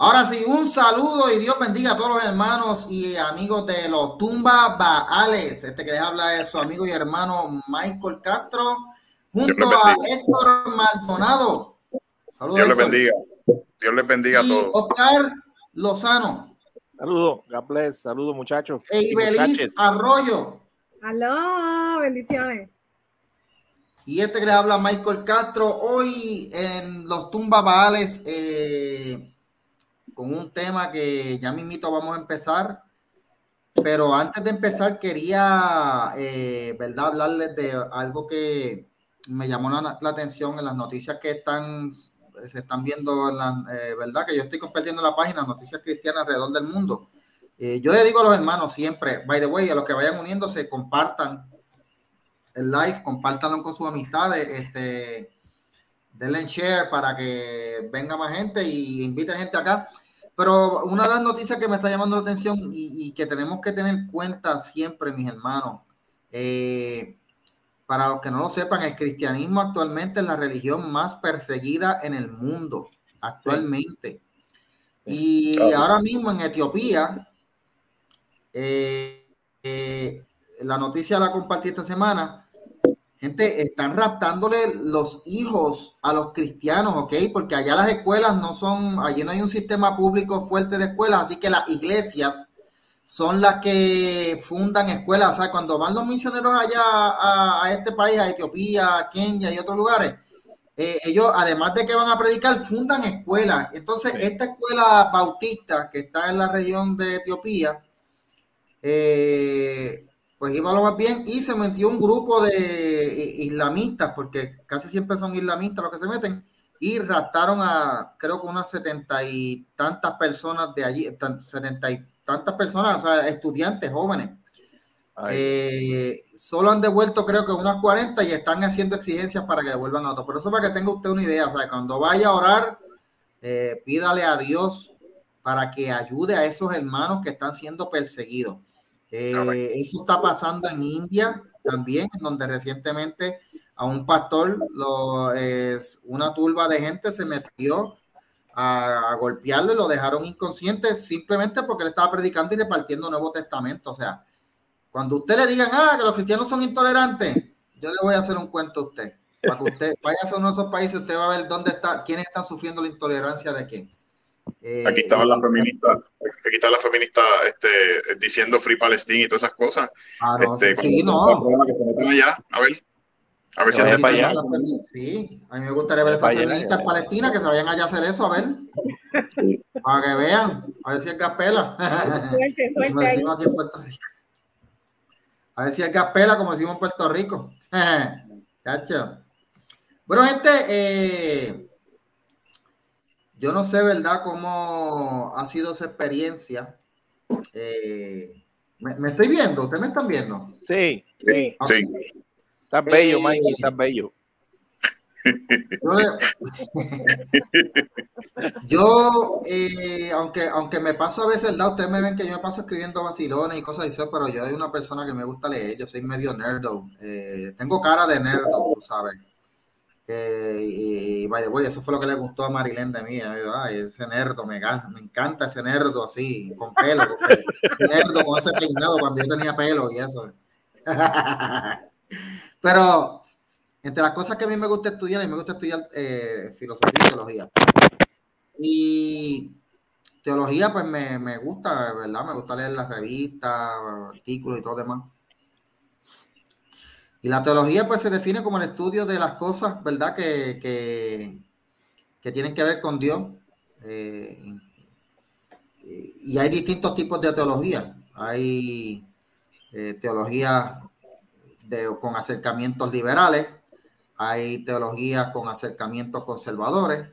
Ahora sí, un saludo y Dios bendiga a todos los hermanos y amigos de los Tumba Baales. Este que les habla es su amigo y hermano Michael Castro, junto a Héctor Maldonado. Saludos. Dios les bendiga. Dios les bendiga a todos. Oscar Lozano. Saludos, God Saludos, muchachos. E Ibeliz Arroyo. Aló, bendiciones. Y este que les habla Michael Castro. Hoy en los Tumba Baales. Eh, con un tema que ya mismito vamos a empezar. Pero antes de empezar, quería, eh, ¿verdad?, hablarles de algo que me llamó la, atención en las noticias que están, se están viendo, en la, eh, ¿verdad?, que yo estoy compartiendo la página Noticias Cristianas alrededor del mundo. Eh, yo le digo a los hermanos siempre, by the way, a los que vayan uniéndose, compartan el live, compártanlo con sus amistades, este, denle share para que venga más gente y invite gente acá. Pero una de las noticias que me está llamando la atención y, que tenemos que tener en cuenta siempre, mis hermanos, eh, para los que no lo sepan, el cristianismo actualmente es la religión más perseguida en el mundo, actualmente. Y ahora mismo en Etiopía, eh, eh, la noticia la compartí esta semana, Gente, están raptándole los hijos a los cristianos, ¿ok? Porque allá las escuelas no son, allí no hay un sistema público fuerte de escuelas, así que las iglesias son las que fundan escuelas. O sea, cuando van los misioneros allá a, este país, a Etiopía, Kenia y otros lugares, eh, ellos, además de que van a predicar, fundan escuelas. Entonces, esta escuela bautista que está en la región de Etiopía, eh, pues iba lo más bien y se metió un grupo de islamistas, porque casi siempre son islamistas los que se meten, y raptaron a creo que unas setenta y tantas personas de allí, setenta y tantas personas, o sea, estudiantes jóvenes. Eh, solo han devuelto creo que unas 40 y están haciendo exigencias para que devuelvan a otros. Por eso para que tenga usted una idea, o sea, cuando vaya a orar, eh, pídale a Dios para que ayude a esos hermanos que están siendo perseguidos. Eh, eso está pasando en India también, donde recientemente a un pastor, lo, es, una turba de gente se metió a, golpearlo y lo dejaron inconsciente simplemente porque él estaba predicando y repartiendo Nuevo Testamento. O sea, cuando usted le digan, ah, que los cristianos son intolerantes, yo le voy a hacer un cuento a usted. Para que usted vaya a uno de esos países, usted va a ver dónde está, quiénes están sufriendo la intolerancia de qué aquí estaban las feministas, aquí está la feminista este, diciendo Free Palestine y todas esas cosas. Ah, no, este, sí, no. Que se metan allá, a ver. A ver si hace para allá. Sí, a mí me gustaría ver esas feministas palestinas que se vayan allá a hacer eso, a ver. Para que vean, a ver si es gaspela. Suerte, suerte decimos aquí en Puerto Rico. A ver si es gaspela, como decimos en Puerto Rico. Cacho. Bueno, gente, eh, yo no sé, ¿verdad?, cómo ha sido esa experiencia. Eh, ¿me, estoy viendo? ¿Ustedes me están viendo? Sí, sí. sí. Estás bello, eh, Mike, estás bello. Yo, eh, aunque, aunque me paso a veces, ¿verdad? Ustedes me ven que yo me paso escribiendo vacilones y cosas así, pero yo soy una persona que me gusta leer, yo soy medio nerdo. tengo cara de nerdo, tú sabes y, by the way, eso fue lo que le gustó a Marilén de mí. Ese nerdo, me, me encanta ese nerdo así, con pelo. nerdo con ese peinado cuando yo tenía pelo y eso. Pero entre las cosas que a mí me gusta estudiar, a mí me gusta estudiar eh, filosofía y teología. Y teología, pues me, me gusta, ¿verdad? Me gusta leer las revistas, artículos y todo demás. Y la teología pues se define como el estudio de las cosas, ¿verdad? Que, que, tienen que ver con Dios. Eh, y hay distintos tipos de teología. Hay eh, teología con acercamientos liberales, hay teología con acercamientos conservadores.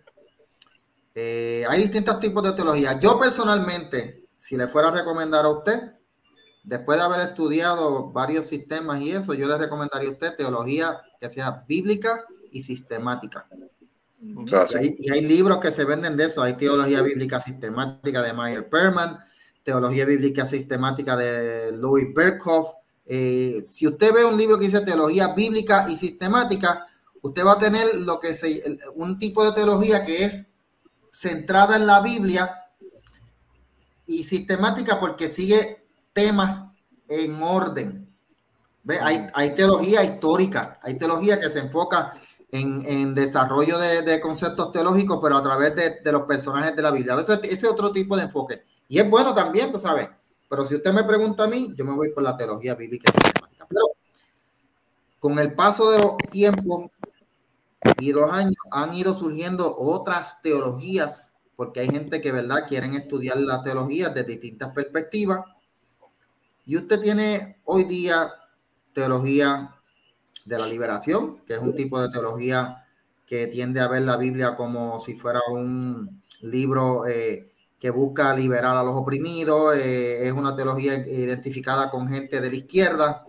Eh, hay distintos tipos de teología. Yo personalmente, si le fuera a recomendar a usted, después de haber estudiado varios sistemas y eso, yo le recomendaría a usted teología que sea bíblica y sistemática. Y, hay, libros que se venden de eso. Hay teología bíblica sistemática de Meyer Perman, teología bíblica sistemática de Louis Berkhoff. Eh, si usted ve un libro que dice teología bíblica y sistemática, usted va a tener lo que se, un tipo de teología que es centrada en la Biblia, y sistemática porque sigue temas en orden. ¿Ve? Hay, hay teología histórica, hay teología que se enfoca en, en desarrollo de, de, conceptos teológicos, pero a través de, de, los personajes de la Biblia. Veces ese otro tipo de enfoque. Y es bueno también, tú sabes. Pero si usted me pregunta a mí, yo me voy por la teología bíblica sistemática. Pero con el paso de los tiempos y los años han ido surgiendo otras teologías, porque hay gente que, ¿verdad?, quieren estudiar la teología desde distintas perspectivas. Y usted tiene hoy día teología de la liberación, que es un tipo de teología que tiende a ver la Biblia como si fuera un libro eh, que busca liberar a los oprimidos, eh, es una teología identificada con gente de la izquierda,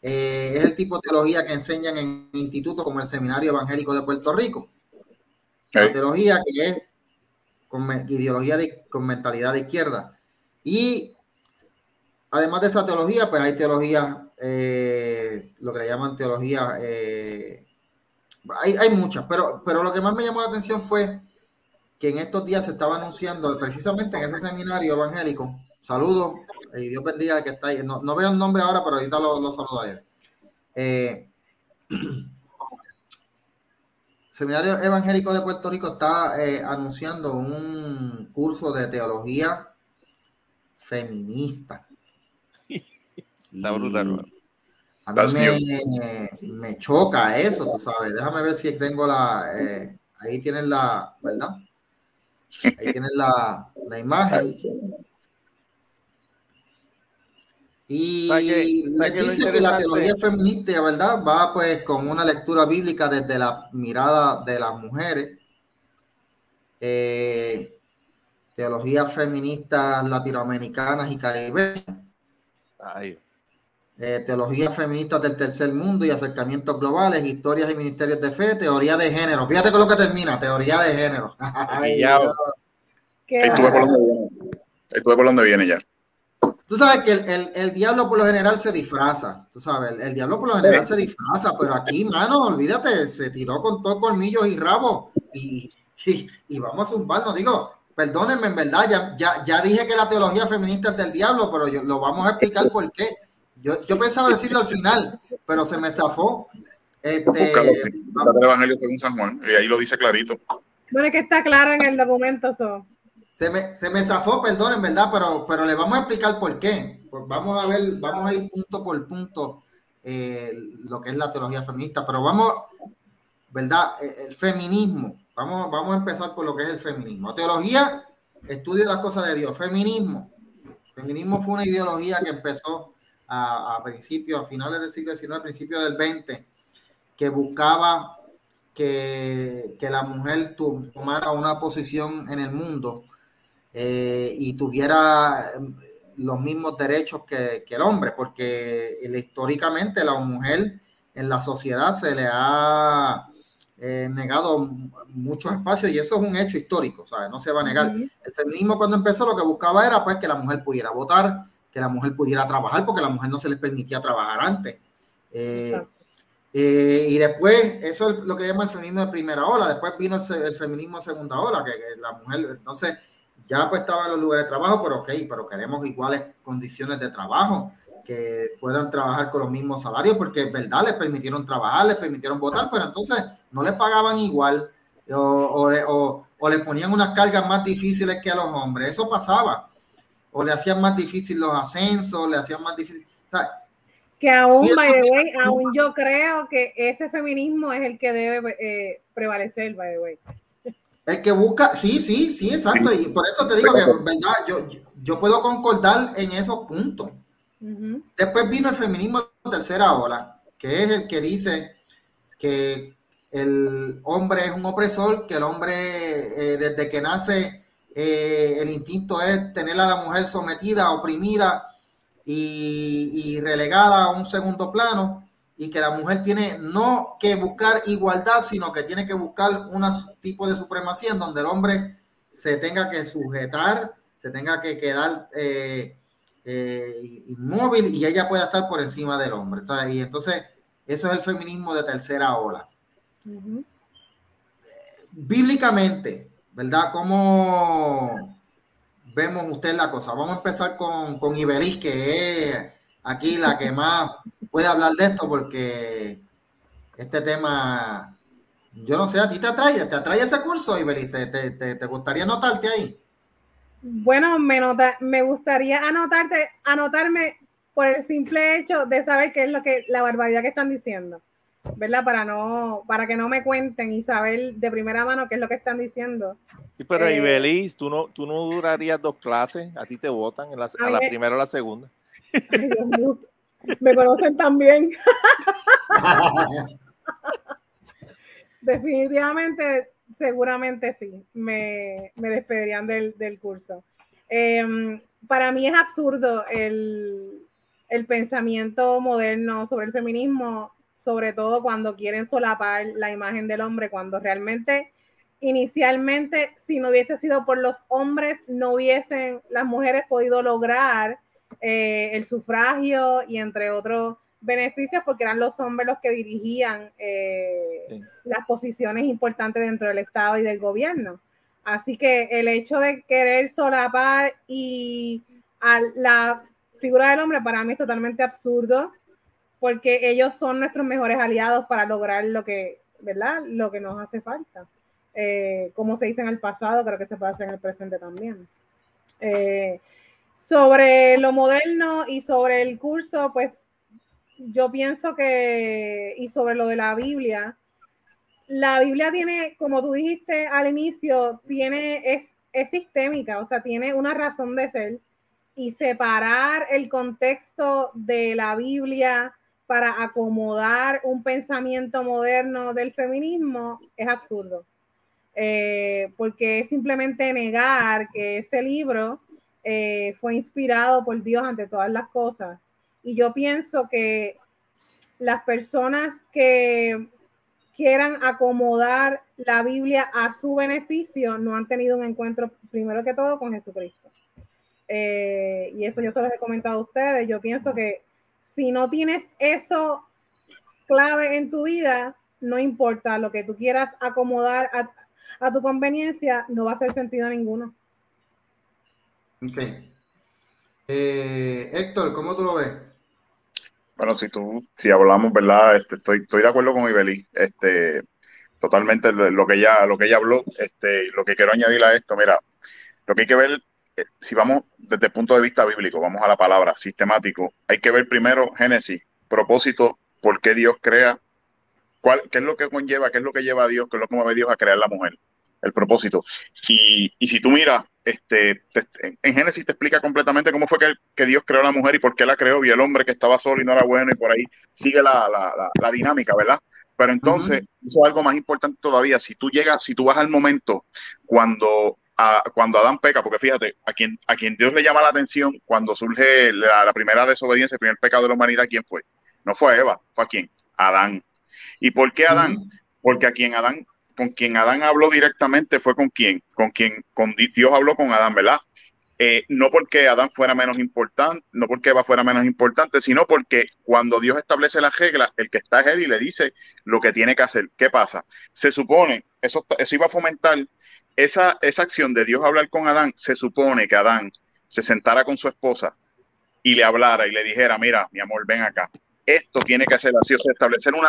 eh, es el tipo de teología que enseñan en institutos como el Seminario Evangélico de Puerto Rico. La teología que es con ideología de, con mentalidad de izquierda. Y además de esa teología, pues hay teologías, eh, lo que le llaman teología, eh, hay, muchas, pero, pero lo que más me llamó la atención fue que en estos días se estaba anunciando, precisamente en ese seminario evangélico, saludos, y Dios bendiga al que está ahí, no, no, veo el nombre ahora, pero ahorita lo, lo saludaré. Eh, Seminario Evangélico de Puerto Rico está eh, anunciando un curso de teología feminista. Está brutal. A mí me, me, choca eso, tú sabes. Déjame ver si tengo la. Eh, ahí tienen la. ¿Verdad? Ahí tienen la, la imagen. Y les dice que la teología feminista, ¿verdad? Va pues con una lectura bíblica desde la mirada de las mujeres. Eh, teologías feministas latinoamericanas y caribeñas. Eh, teologías feministas del tercer mundo y acercamientos globales, historias y ministerios de fe, teoría de género. Fíjate con lo que termina, teoría de género. Ay, ya. Estuve por donde viene. Estuve por donde viene ya. Tú sabes que el, el, el, diablo por lo general se disfraza, tú sabes, el, el diablo por lo general se disfraza, pero aquí, mano, olvídate, se tiró con todo colmillos y rabos y, y, y, vamos a zumbarnos. Digo, perdónenme, en verdad, ya, ya, ya dije que la teología feminista es del diablo, pero yo, lo vamos a explicar por qué. Yo, yo pensaba decirlo al final, pero se me zafó. Este, Búscalo, sí. el Evangelio según San Juan, y ahí lo dice clarito. Bueno, que está claro en el documento eso. Se me, se me zafó, perdón, en verdad, pero, pero le vamos a explicar por qué. Pues vamos a ver, vamos a ir punto por punto eh, lo que es la teología feminista, pero vamos, ¿verdad? El feminismo. Vamos, vamos a empezar por lo que es el feminismo. Teología, estudio las cosas de Dios. Feminismo. Feminismo fue una ideología que empezó a, a principios, a finales del siglo XIX, a principios del XX, que buscaba que, que la mujer tomara una posición en el mundo eh, y tuviera em, los mismos derechos que, que el hombre, porque históricamente la mujer en la sociedad se le ha eh, negado muchos espacios y eso es un hecho histórico, ¿sabes? No se va a negar. Uh -huh. El feminismo cuando empezó lo que buscaba era pues que la mujer pudiera votar, que la mujer pudiera trabajar, porque a la mujer no se les permitía trabajar antes. Eh, eh, y después, eso es lo que llama el feminismo de primera ola, después vino el, el feminismo de segunda ola, que, que la mujer, entonces ya pues estaba en los lugares de trabajo, pero ok, pero queremos iguales condiciones de trabajo, que puedan trabajar con los mismos salarios, porque es verdad, les permitieron trabajar, les permitieron votar, pero entonces no les pagaban igual o, o, o, o les ponían unas cargas más difíciles que a los hombres, eso pasaba, o le hacían más difícil los ascensos, le hacían más difícil, o sea, que aún, by the way, aún yo creo que ese feminismo es el que debe eh, prevalecer, by the way. El que busca, sí, sí, sí, exacto. Y por eso te digo que, verdad, yo, yo puedo concordar en esos puntos. Uh -huh. Después vino el feminismo de tercera ola, que es el que dice que el hombre es un opresor, que el hombre eh, desde que nace eh, el instinto es tener a la mujer sometida, oprimida y, y relegada a un segundo plano y que la mujer tiene no que buscar igualdad, sino que tiene que buscar un tipo de supremacía en donde el hombre se tenga que sujetar, se tenga que quedar eh, eh, inmóvil y ella pueda estar por encima del hombre. Y entonces, eso es el feminismo de tercera ola. Uh -huh. Bíblicamente, ¿verdad? Como vemos usted la cosa? Vamos a empezar con, con Ibelis, que es aquí la que más puede hablar de esto, porque este tema, yo no sé, ¿a ti te atrae? ¿Te atrae ese curso, Ibelis? ¿Te, te, te, gustaría anotarte ahí? Bueno, me, nota, me gustaría anotarte, anotarme por el simple hecho de saber qué es lo que la barbaridad que están diciendo. ¿Verdad? Para no, para que no me cuenten y saber de primera mano qué es lo que están diciendo. Sí, pero eh, Ibeliz, tú no, tú no durarías dos clases, a ti te votan en la, a, la primera o la segunda. Me conocen también. Definitivamente, seguramente sí, me, me despedirían del, del curso. Em, para mí es absurdo el, el pensamiento moderno sobre el feminismo sobre todo cuando quieren solapar la imagen del hombre, cuando realmente inicialmente, si no hubiese sido por los hombres, no hubiesen las mujeres podido lograr eh, el sufragio y entre otros beneficios, porque eran los hombres los que dirigían eh, las posiciones importantes dentro del Estado y del gobierno. Así que el hecho de querer solapar y a la figura del hombre para mí es totalmente absurdo porque ellos son nuestros mejores aliados para lograr lo que, ¿verdad? Lo que nos hace falta. Eh, como se dice en el pasado, creo que se puede hacer en el presente también. Eh, sobre lo moderno y sobre el curso, pues yo pienso que, y sobre lo de la Biblia, la Biblia tiene, como tú dijiste al inicio, tiene, es, es sistémica, o sea, tiene una razón de ser y separar el contexto de la Biblia para acomodar un pensamiento moderno del feminismo es absurdo. Eh, porque es simplemente negar que ese libro eh, fue inspirado por Dios ante todas las cosas. Y yo pienso que las personas que quieran acomodar la Biblia a su beneficio no han tenido un encuentro, primero que todo, con Jesucristo. Eh, y eso yo se los he comentado a ustedes. Yo pienso que si no tienes eso clave en tu vida, no importa lo que tú quieras acomodar a, tu conveniencia, no va a hacer sentido ninguno. Ok. Eh, Héctor, ¿cómo tú lo ves? Bueno, si tú, si hablamos, ¿verdad? Este, estoy, estoy de acuerdo con Ibeli. Este, totalmente lo que ella, lo que ella habló, este, lo que quiero añadir a esto, mira, lo que hay que ver eh, si vamos desde el punto de vista bíblico, vamos a la palabra sistemático, hay que ver primero Génesis, propósito, por qué Dios crea, cuál, qué es lo que conlleva, qué es lo que lleva a Dios, qué es lo que mueve a Dios a crear la mujer, el propósito. Y, y si tú miras, este, en Génesis te explica completamente cómo fue que, que, Dios creó a la mujer y por qué la creó, y el hombre que estaba solo y no era bueno, y por ahí sigue la, la, la, dinámica, ¿verdad? Pero entonces, eso es algo más importante todavía. Si tú llegas, si tú vas al momento cuando cuando Adán peca, porque fíjate, a quien, a quien Dios le llama la atención cuando surge la, primera desobediencia, el primer pecado de la humanidad, ¿quién fue? No fue Eva, fue a quién? Adán. ¿Y por qué Adán? Porque a quien Adán, con quien Adán habló directamente fue con quién, con quien con Dios habló con Adán, ¿verdad? Eh, no porque Adán fuera menos importante, no porque Eva fuera menos importante, sino porque cuando Dios establece las reglas, el que está es él y le dice lo que tiene que hacer. ¿Qué pasa? Se supone, eso, eso iba a fomentar esa, esa acción de Dios hablar con Adán, se supone que Adán se sentara con su esposa y le hablara y le dijera, mira, mi amor, ven acá. Esto tiene que ser así, o sea, establecer una,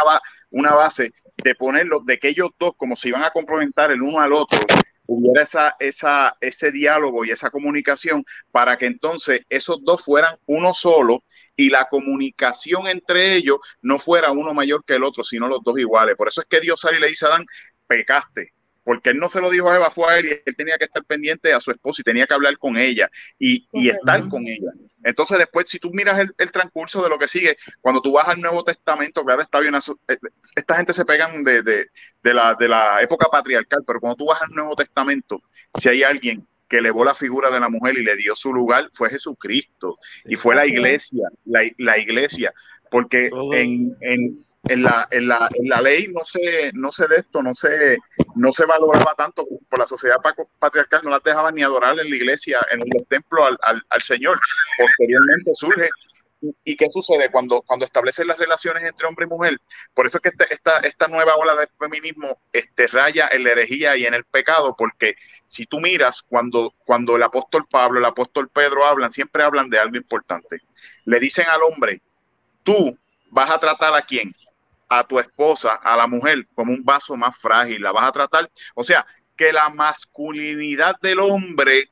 una base de ponerlo, de que ellos dos, como se iban a complementar el uno al otro, hubiera esa, esa, ese diálogo y esa comunicación para que entonces esos dos fueran uno solo y la comunicación entre ellos no fuera uno mayor que el otro, sino los dos iguales. Por eso es que Dios sale y le dice a Adán, pecaste, porque él no se lo dijo a Eva, fue a él y él tenía que estar pendiente a su esposa y tenía que hablar con ella y, y estar con ella. Entonces después, si tú miras el, transcurso de lo que sigue, cuando tú vas al Nuevo Testamento, claro, está bien, eh, esta gente se pegan de, de, de, la, de la época patriarcal, pero cuando tú vas al Nuevo Testamento, si hay alguien que elevó la figura de la mujer y le dio su lugar, fue Jesucristo. Y fue la iglesia, la, la iglesia, porque en, en, en la, en la, en la ley no se, no se de esto, no se, no se valoraba tanto por la sociedad patriarcal, no las dejaban ni adorar en la iglesia, en los templos al, al, al Señor. Posteriormente surge ¿Y qué sucede cuando, cuando establecen las relaciones entre hombre y mujer? Por eso es que este, esta, esta nueva ola de feminismo este, raya en la herejía y en el pecado, porque si tú miras, cuando, cuando el apóstol Pablo, el apóstol Pedro hablan, siempre hablan de algo importante. Le dicen al hombre, tú vas a tratar a quién? A tu esposa, a la mujer, como un vaso más frágil, la vas a tratar. O sea, que la masculinidad del hombre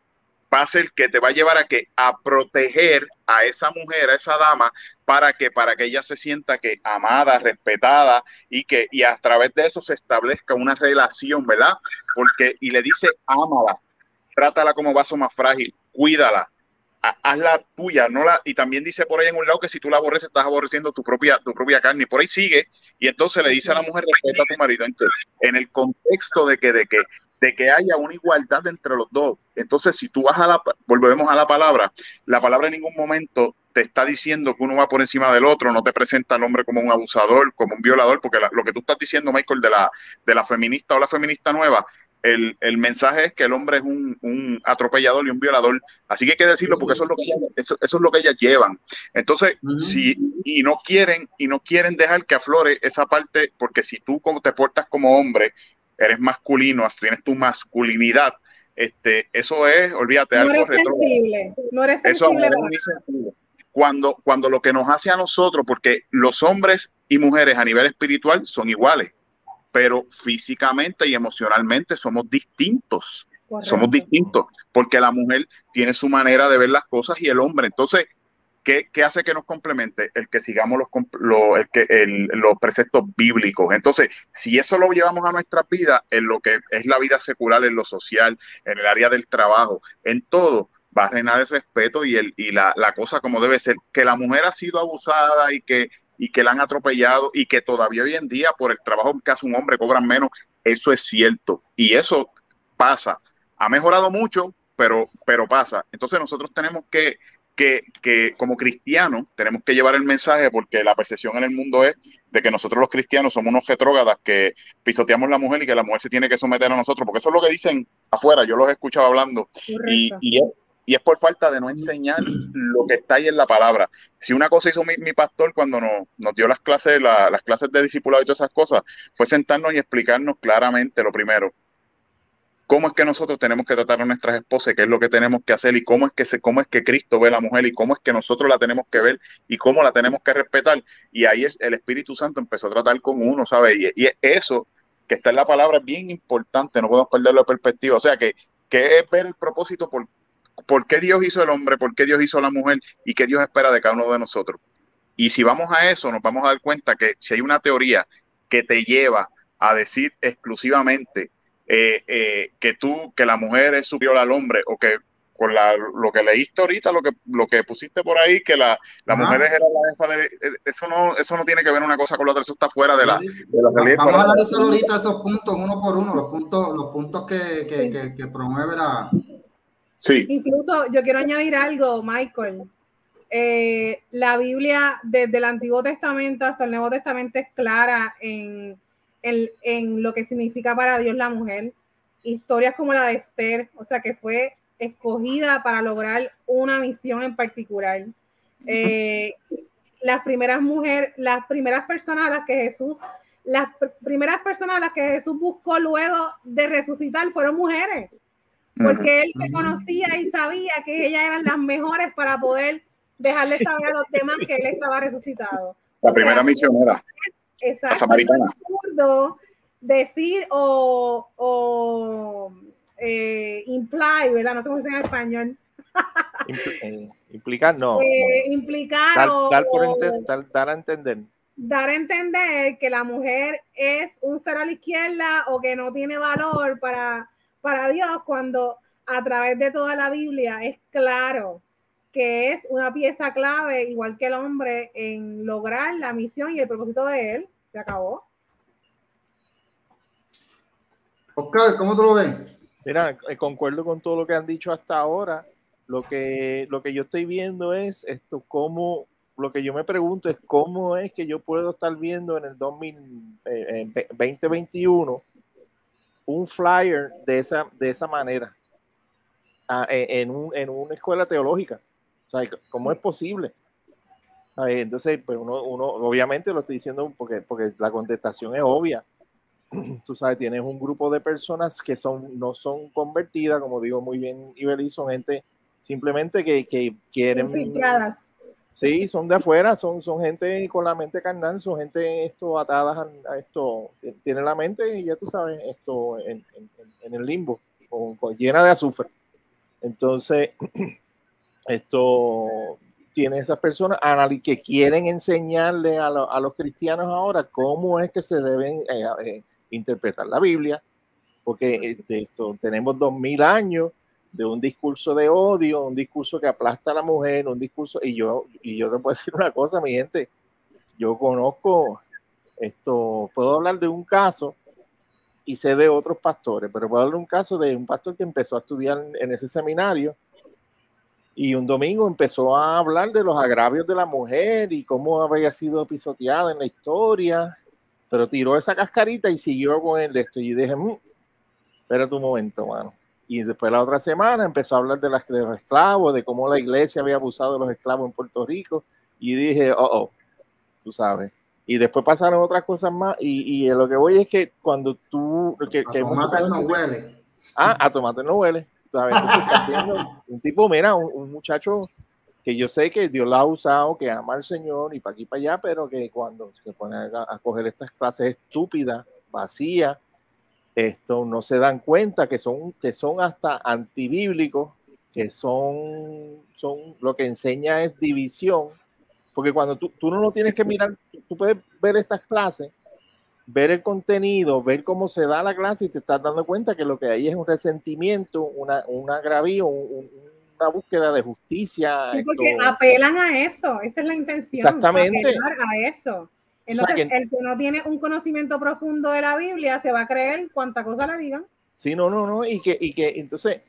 va a ser que te va a llevar a que a proteger a esa mujer, a esa dama, para que para que ella se sienta que amada, respetada y que y a través de eso se establezca una relación, ¿verdad? Porque y le dice, ámala, trátala como vaso más frágil, cuídala, hazla tuya, no la y también dice por ahí en un lado que si tú la aborreces estás aborreciendo tu propia tu propia carne y por ahí sigue y entonces le dice a la mujer respeta a tu marido entonces, en el contexto de que de que de que haya una igualdad entre los dos. Entonces, si tú vas a la, volvemos a la palabra, la palabra en ningún momento te está diciendo que uno va por encima del otro, no te presenta al hombre como un abusador, como un violador, porque lo que tú estás diciendo, Michael, de la, de la feminista o la feminista nueva, el, mensaje es que el hombre es un, atropellador y un violador. Así que hay que decirlo porque eso es lo que, eso, eso es lo que ellas llevan. Entonces, si, y no quieren, y no quieren dejar que aflore esa parte, porque si tú como te portas como hombre eres masculino, tienes tu masculinidad, este, eso es, olvídate, no algo eres sensible, no eres sensible. Cuando, cuando lo que nos hace a nosotros, porque los hombres y mujeres a nivel espiritual son iguales, pero físicamente y emocionalmente somos distintos. Somos distintos, porque la mujer tiene su manera de ver las cosas y el hombre. Entonces, ¿Qué, hace que nos complemente? El que sigamos los, el que, los preceptos bíblicos. Entonces, si eso lo llevamos a nuestra vida, en lo que es la vida secular, en lo social, en el área del trabajo, en todo, va a reinar el respeto y, el, y la, cosa como debe ser. Que la mujer ha sido abusada y que, y que la han atropellado y que todavía hoy en día, por el trabajo que hace un hombre, cobran menos, eso es cierto. Y eso pasa. Ha mejorado mucho, pero, pero pasa. Entonces nosotros tenemos que que, que, como cristianos tenemos que llevar el mensaje porque la percepción en el mundo es de que nosotros los cristianos somos unos retrógadas que pisoteamos la mujer y que la mujer se tiene que someter a nosotros, porque eso es lo que dicen afuera, yo los he escuchado hablando y, y, y, es, por falta de no enseñar lo que está ahí en la palabra. Si una cosa hizo mi, pastor cuando nos, dio las clases, las clases de discipulado y todas esas cosas, fue sentarnos y explicarnos claramente lo primero, cómo es que nosotros tenemos que tratar a nuestras esposas, qué es lo que tenemos que hacer y cómo es que se, cómo es que Cristo ve a la mujer y cómo es que nosotros la tenemos que ver y cómo la tenemos que respetar. Y ahí es, el Espíritu Santo empezó a tratar con uno, ¿sabes? Y, eso que está en la palabra es bien importante, no podemos perderlo de perspectiva. O sea, que, que es ver el propósito por, por qué Dios hizo el hombre, por qué Dios hizo la mujer y qué Dios espera de cada uno de nosotros. Y si vamos a eso, nos vamos a dar cuenta que si hay una teoría que te lleva a decir exclusivamente eh, eh, que tú, que la mujer es superior al hombre, o que con la, lo que leíste ahorita, lo que, lo que pusiste por ahí, que la, la mujer era la de, eh, eso no, eso no tiene que ver una cosa con la otra, eso está fuera de la, de la Vamos a analizar ahorita esos puntos uno por uno, los puntos, los puntos que, que, que, que promueve la. Incluso yo quiero añadir algo, Michael. la Biblia desde el Antiguo Testamento hasta el Nuevo Testamento es clara en en, lo que significa para Dios la mujer. Historias como la de Esther, o sea, que fue escogida para lograr una misión en particular. Eh, las primeras mujeres, las primeras personas a las que Jesús, las primeras personas a las que Jesús buscó luego de resucitar fueron mujeres, porque él se conocía y sabía que ellas eran las mejores para poder dejarle saber a los demás que él estaba resucitado. La primera misionera. Exacto. decir o, o eh, imply, ¿verdad? No sé cómo se llama en español. Eh, implicar, no. Eh, implicar dar, o, dar, dar, a entender. Dar a entender que la mujer es un ser a la izquierda o que no tiene valor para, para Dios cuando a través de toda la Biblia es claro que es una pieza clave, igual que el hombre, en lograr la misión y el propósito de él. Se acabó. Oscar, ¿cómo tú lo ves? Mira, eh, concuerdo con todo lo que han dicho hasta ahora. Lo que, lo que yo estoy viendo es esto, cómo, lo que yo me pregunto es cómo es que yo puedo estar viendo en el 2021 eh, un flyer de esa, de esa manera ah, en, un, en una escuela teológica. ¿cómo es posible? Entonces, pues uno, uno, obviamente lo estoy diciendo porque, porque la contestación es obvia. Tú sabes, tienes un grupo de personas que son, no son convertidas, como digo muy bien Ibeli, son gente simplemente que, que quieren... Sí, son de afuera, son, son gente con la mente carnal, son gente esto atadas a, esto, tienen la mente, y ya tú sabes, esto en, en, el limbo, llena de azufre. Entonces, esto tiene esas personas que quieren enseñarle a, a, los cristianos ahora cómo es que se deben eh, eh, interpretar la Biblia, porque este, esto, tenemos dos mil años de un discurso de odio, un discurso que aplasta a la mujer, un discurso, y yo, y yo te puedo decir una cosa, mi gente, yo conozco esto, puedo hablar de un caso y sé de otros pastores, pero puedo hablar de un caso de un pastor que empezó a estudiar en ese seminario y un domingo empezó a hablar de los agravios de la mujer y cómo había sido pisoteada en la historia, pero tiró esa cascarita y siguió con el de esto. Y dije, mmm, espérate un momento, mano. Y después la otra semana empezó a hablar de, las, de los esclavos, de cómo la iglesia había abusado de los esclavos en Puerto Rico. Y dije, oh, oh, tú sabes. Y después pasaron otras cosas más. Y, y lo que voy es que cuando tú. Que, a tomate no huele. Ah, a tomate no huele. ¿sabes? un tipo, mira, un, muchacho que yo sé que Dios lo ha usado, que ama al Señor y para aquí para allá, pero que cuando se pone a, coger estas clases estúpidas, vacías, esto no se dan cuenta que son, que son hasta antibíblicos, que son, son lo que enseña es división, porque cuando tú, tú no lo tienes que mirar, tú puedes ver estas clases, ver el contenido, ver cómo se da la clase y te estás dando cuenta que lo que hay es un resentimiento, una, un agravio, una búsqueda de justicia. porque apelan a eso, esa es la intención. Exactamente. a eso. Entonces, el que no tiene un conocimiento profundo de la Biblia se va a creer cuanta cosa le digan. Sí, no, no, no, y que, y que entonces,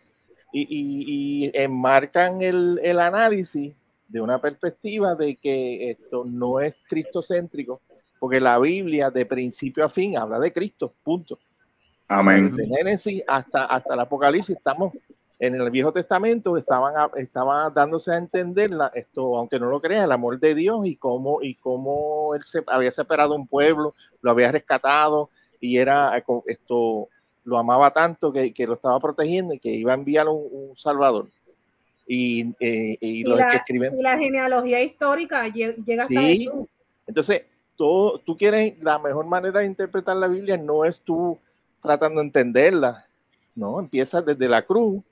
y, y, y enmarcan el, el, análisis de una perspectiva de que esto no es cristocéntrico, porque la Biblia de principio a fin habla de Cristo, punto. Amén. De Génesis hasta, hasta el Apocalipsis estamos en el Viejo Testamento estaban, estaba dándose a entender esto, aunque no lo crean, el amor de Dios y cómo, y cómo él se había separado un pueblo, lo había rescatado y era esto, lo amaba tanto que, que lo estaba protegiendo y que iba a enviar un, Salvador. Y, eh, y, la, que escriben. la genealogía histórica llega hasta sí. Entonces, todo, tú quieres, la mejor manera de interpretar la Biblia no es tú tratando de entenderla, no, empiezas desde la cruz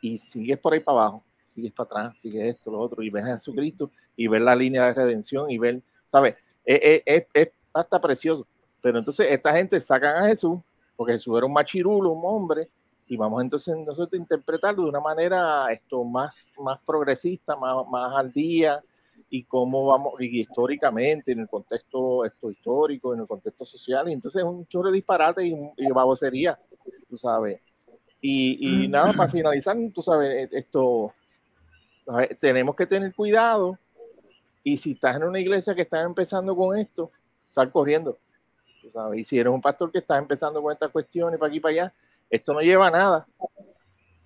y sigues por ahí para abajo, sigues para atrás, sigues esto, lo otro, y ves a Jesucristo y ves la línea de redención y ver, ¿sabes? Es, es, es, hasta precioso. Pero entonces esta gente sacan a Jesús, porque Jesús era un machirulo, un hombre, y vamos entonces nosotros a interpretarlo de una manera esto más, más progresista, más, más al día, y cómo vamos, y históricamente, en el contexto esto histórico, en el contexto social, y entonces es un chorro de disparate y, y babosería, tú sabes. Y, nada, para finalizar, tú sabes, esto, tenemos que tener cuidado. Y si estás en una iglesia que está empezando con esto, sal corriendo. Tú sabes. Y si eres un pastor que está empezando con estas cuestiones para aquí y para allá, esto no lleva a nada.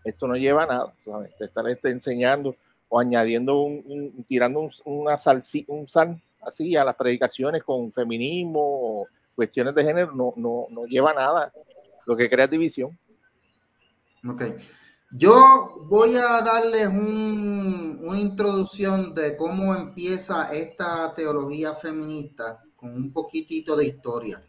Esto no lleva a nada. ¿sabes? Te este, enseñando o añadiendo un, tirando un, una sal, un sal así a las predicaciones con feminismo o cuestiones de género, no, no, no lleva a nada. Lo que crea división. Ok. Yo voy a darles una introducción de cómo empieza esta teología feminista con un poquitito de historia.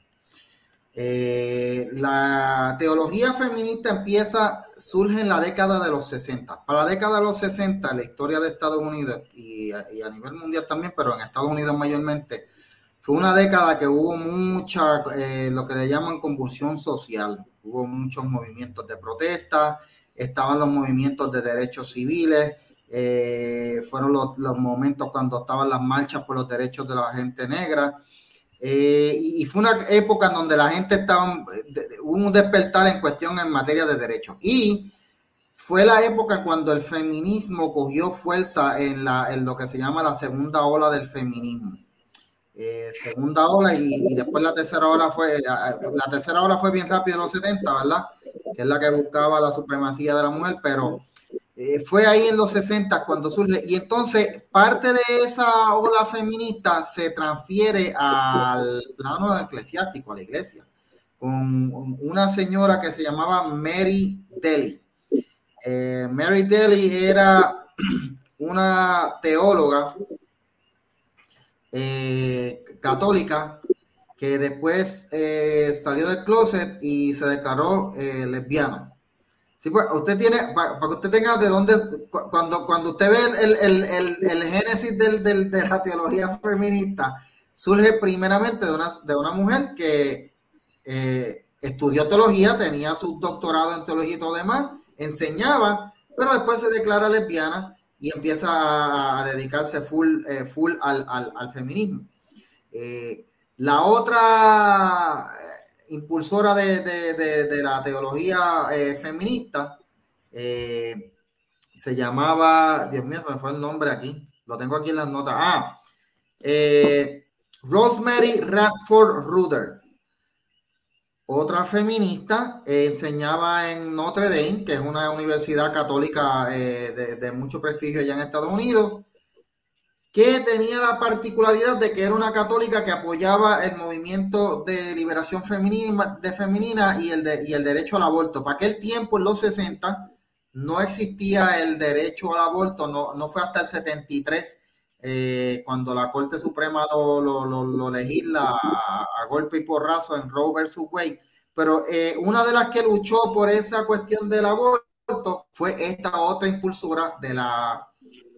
Eh, la teología feminista empieza, surge en la década de los 60. Para la década de los 60, la historia de Estados Unidos y, a nivel mundial también, pero en Estados Unidos mayormente, fue una década que hubo mucha, eh, lo que le llaman convulsión social hubo muchos movimientos de protesta, estaban los movimientos de derechos civiles, eh, fueron los, momentos cuando estaban las marchas por los derechos de la gente negra. Eh, y, fue una época en donde la gente estaba, hubo un despertar en cuestión en materia de derechos. Y fue la época cuando el feminismo cogió fuerza en, la, en lo que se llama la segunda ola del feminismo. Eh, segunda ola y, después la tercera hora fue la tercera hora fue bien rápido en los 70, ¿verdad? Que es la que buscaba la supremacía de la mujer, pero Eh, fue ahí en los 60 cuando surge. Y entonces parte de esa ola feminista se transfiere al plano eclesiástico, a la iglesia, con una señora que se llamaba Mary Daly. Eh, Mary Daly era una teóloga eh, católica que después salió del closet y se declaró lesbiana. Sí, pues usted tiene, para, que usted tenga de dónde, cuando, cuando usted ve el, el, el, génesis del, del, de la teología feminista, surge primeramente de una, de una mujer que eh, estudió teología, tenía su doctorado en teología y todo demás, enseñaba, pero después se declara lesbiana y empieza a, dedicarse full, eh, full al, al, feminismo. Eh, la otra impulsora de, la teología eh, feminista, eh, se llamaba, Dios mío, me fue el nombre aquí, lo tengo aquí en las notas. Ah, eh, Rosemary Radford Ruder, otra feminista, enseñaba en Notre Dame, que es una universidad católica de, de, mucho prestigio allá en Estados Unidos que tenía la particularidad de que era una católica que apoyaba el movimiento de liberación femenina, de femenina y, el y el derecho al aborto. Para aquel tiempo, en los 60, no existía el derecho al aborto, no, no fue hasta el 73 eh, cuando la Corte Suprema lo, lo, legisla a, golpe y porrazo en Roe versus Wade. Pero eh, una de las que luchó por esa cuestión del aborto fue esta otra impulsora de la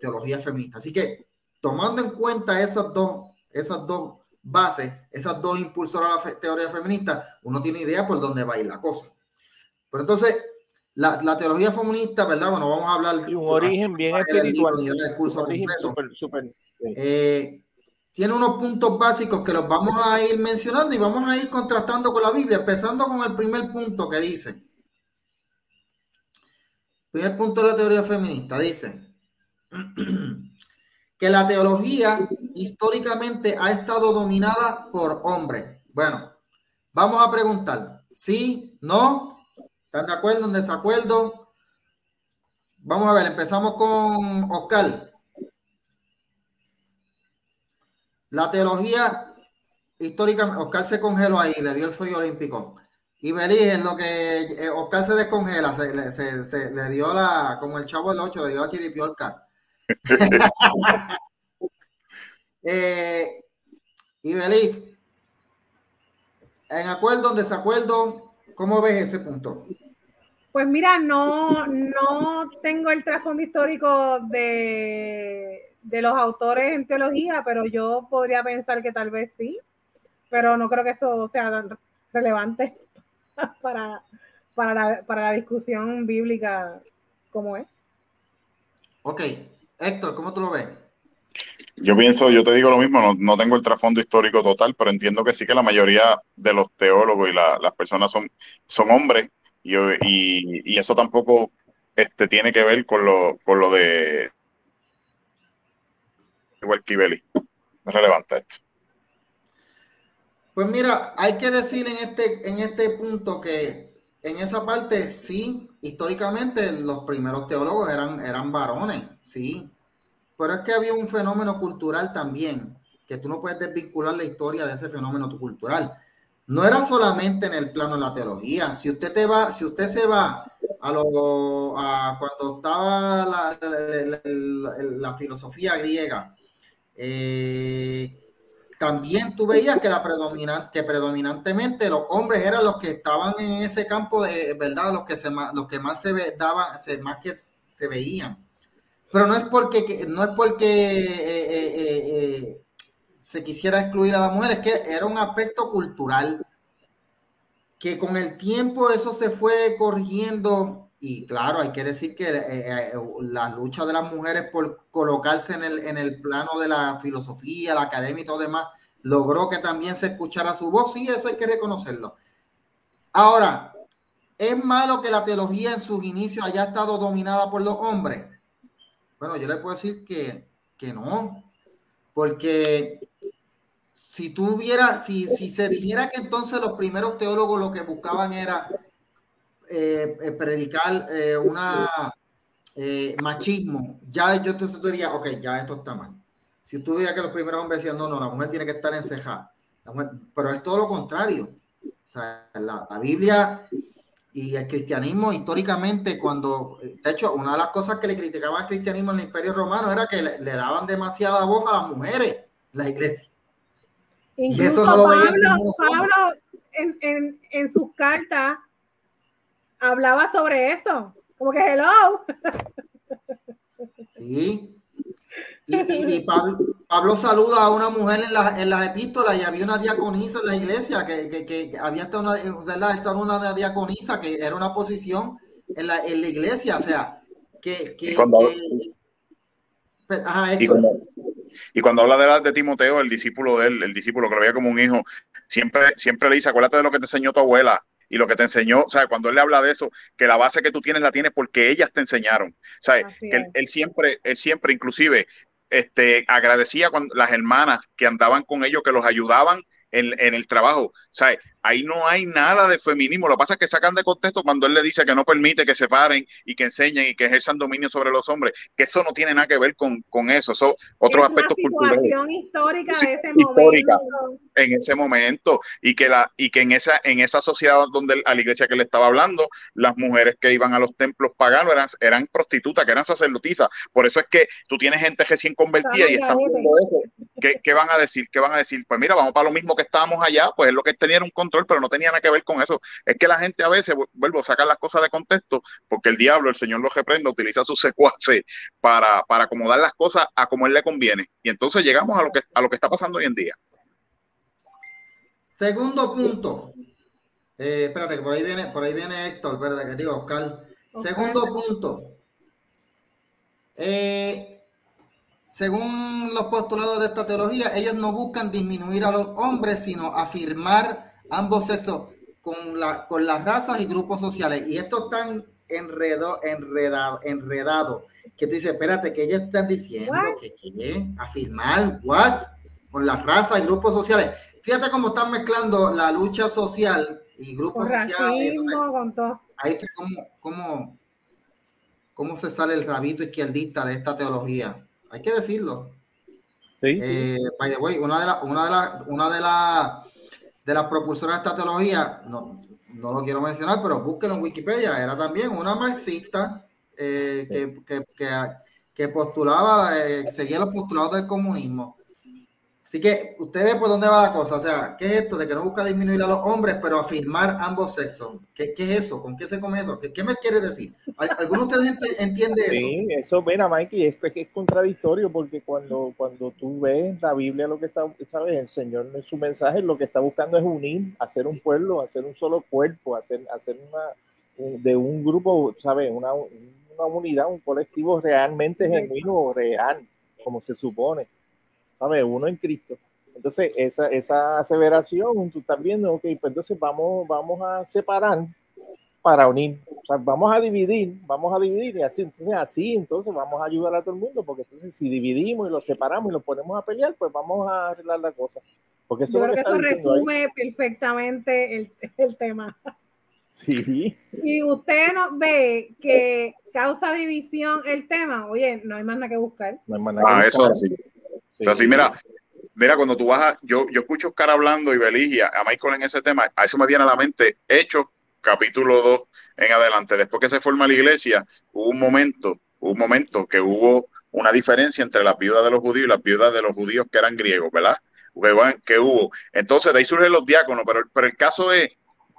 teología feminista. Así que tomando en cuenta esas dos, esas dos bases, esas dos impulsoras a la teoría feminista, uno tiene idea por dónde va a ir la cosa. Pero entonces, la, la teología feminista, ¿verdad? Bueno, vamos a hablar de un origen bien espiritual. El curso completo. Eh, tiene unos puntos básicos que los vamos a ir mencionando y vamos a ir contrastando con la Biblia, empezando con el primer punto que dice. Primer punto de la teoría feminista dice. que la teología históricamente ha estado dominada por hombres. Bueno, vamos a preguntar, ¿sí? ¿No? ¿Están de acuerdo? ¿En desacuerdo? Vamos a ver, empezamos con Oscar. La teología históricamente, Oscar se congeló ahí, le dio el frío olímpico. Y Berí, en lo que eh, Oscar se descongela, se, le dio la, como el chavo del 8, le dio la chiripiorca. eh, y Belis, en acuerdo, en desacuerdo, ¿cómo ves ese punto? Pues mira, no, no tengo el trasfondo histórico de, de los autores en teología, pero yo podría pensar que tal vez sí, pero no creo que eso sea relevante para, para, la, para la discusión bíblica como es. Ok, Héctor, ¿cómo tú lo ves? Yo pienso, yo te digo lo mismo, no, tengo el trasfondo histórico total, pero entiendo que sí que la mayoría de los teólogos y las personas son, son hombres y, y, eso tampoco este, tiene que ver con lo, con lo de Belly. Es relevante esto. Pues mira, hay que decir en este, en este punto que en esa parte sí, históricamente los primeros teólogos eran, eran varones, sí. Pero es que había un fenómeno cultural también, que tú no puedes desvincular la historia de ese fenómeno cultural. No era solamente en el plano de la teología. Si usted te va, si usted se va a lo a cuando estaba la, filosofía griega, eh, también tú veías que, la predominante, que predominantemente los hombres eran los que estaban en ese campo de verdad, los que, se, los que más se daban, más que se veían. Pero no es porque, no es porque eh, eh, se quisiera excluir a las mujeres, que era un aspecto cultural que con el tiempo eso se fue corrigiendo y claro, hay que decir que la lucha de las mujeres por colocarse en el, en el plano de la filosofía, la academia y todo demás, logró que también se escuchara su voz. Sí, eso hay que reconocerlo. Ahora, ¿es malo que la teología en sus inicios haya estado dominada por los hombres? Bueno, yo le puedo decir que, que no, porque si tuviera, si, si se dijera que entonces los primeros teólogos lo que buscaban era eh, eh, predicar eh, una, eh, machismo, ya yo te diría, ok, ya esto está mal. Si tú veías que los primeros hombres decían, no, no, la mujer tiene que estar encejada, pero es todo lo contrario. la, la Biblia y el cristianismo históricamente, cuando, de hecho, una de las cosas que le criticaban al cristianismo en el Imperio Romano era que le, daban demasiada voz a las mujeres la iglesia. y eso no lo Pablo, Pablo en, en, en sus cartas hablaba sobre eso, como que hello. Sí, y, Pablo, saluda a una mujer en, en, las epístolas y había una diaconisa en la iglesia que, que, que había hasta una, ¿verdad? Él saluda una diaconisa que era una posición en la, en la iglesia, o sea, que... que, pues, y, cuando, y, cuando, habla de, de Timoteo, el discípulo de él, el discípulo que lo veía como un hijo, siempre, siempre le dice, acuérdate de lo que te enseñó tu abuela, y lo que te enseñó, o sea, cuando él le habla de eso, que la base que tú tienes la tienes porque ellas te enseñaron, o sea, que él, él, siempre, él siempre, inclusive, este, agradecía con las hermanas que andaban con ellos, que los ayudaban en, en el trabajo. ¿Sabes? Ahí no hay nada de feminismo. Lo que pasa es que sacan de contexto cuando él le dice que no permite que se paren y que enseñen y que ejerzan dominio sobre los hombres, que eso no tiene nada que ver con, con eso. Son otros es aspectos culturales. histórica de ese histórica momento. En ese momento. Y que, la, y que en, esa, en esa sociedad donde a la iglesia que le estaba hablando, las mujeres que iban a los templos paganos eran, eran prostitutas, que eran sacerdotisas. Por eso es que tú tienes gente recién convertida y están viendo eso. ¿Qué, ¿Qué, van a decir? ¿Qué van a decir? Pues mira, vamos para lo mismo que estábamos allá, pues es lo que tenían un control pero no tenía nada que ver con eso. Es que la gente a veces, vuelvo a sacar las cosas de contexto, porque el diablo, el Señor lo reprenda, utiliza sus secuaces para, para acomodar las cosas a como él le conviene. Y entonces llegamos a lo que, a lo que está pasando hoy en día. Segundo punto. Eh, espérate, que por ahí viene, por ahí viene Héctor, ¿verdad? Que digo, Oscar. Segundo punto. Eh, según los postulados de esta teología, ellos no buscan disminuir a los hombres, sino afirmar ambos sexos con, la, con las razas y grupos sociales. Y esto tan enredado, enredado, enredado, que tú dices, espérate, que ellos están diciendo que quieren afirmar, what? Con las razas y grupos sociales. Fíjate cómo están mezclando la lucha social y grupos sociales. ahí como, como, cómo se sale el rabito izquierdista de esta teología hay que decirlo. Sí, eh, By the way, una de las una de la, una de la, de las propulsoras de esta teología, no, no lo quiero mencionar, pero búsquenlo en Wikipedia, era también una marxista eh, que, que, que, que, postulaba, eh, seguía los postulados del comunismo. Así que usted ve por dónde va la cosa. O sea, ¿qué es esto de que no busca disminuir a los hombres, pero afirmar ambos sexos? ¿Qué, qué es eso? ¿Con qué se come eso? ¿Qué, qué me quiere decir? ¿Alguno de ustedes entiende eso? Sí, eso, mira, Mikey, es, es contradictorio porque cuando, cuando tú ves la Biblia, lo que está, ¿sabes? El Señor en su mensaje lo que está buscando es unir, hacer un pueblo, hacer un solo cuerpo, hacer, hacer una, de un grupo, ¿sabes? Una, una unidad, un colectivo realmente genuino, real, como se supone ¿sabes? Uno en Cristo. Entonces, esa, esa aseveración, tú estás viendo, ok, pues entonces vamos, vamos a separar para unir. O sea, vamos a dividir, vamos a dividir y así, entonces así, entonces vamos a ayudar a todo el mundo, porque entonces si dividimos y lo separamos y lo ponemos a pelear, pues vamos a arreglar la cosa. Porque eso, Yo creo que, eso resume perfectamente el, el, tema. Sí. Y usted no ve que causa división el tema, oye, no hay más nada que buscar. No hay más nada ah, que buscar. eso sí. Sí. mira, mira, cuando tú vas yo, yo escucho a Oscar hablando y Belis a, Michael en ese tema, a eso me viene a la mente Hechos, capítulo 2 en adelante. Después que se forma la iglesia, hubo un momento, hubo un momento que hubo una diferencia entre las viudas de los judíos y las viudas de los judíos que eran griegos, ¿verdad? Que hubo. Entonces, de ahí surgen los diáconos, pero, pero el caso es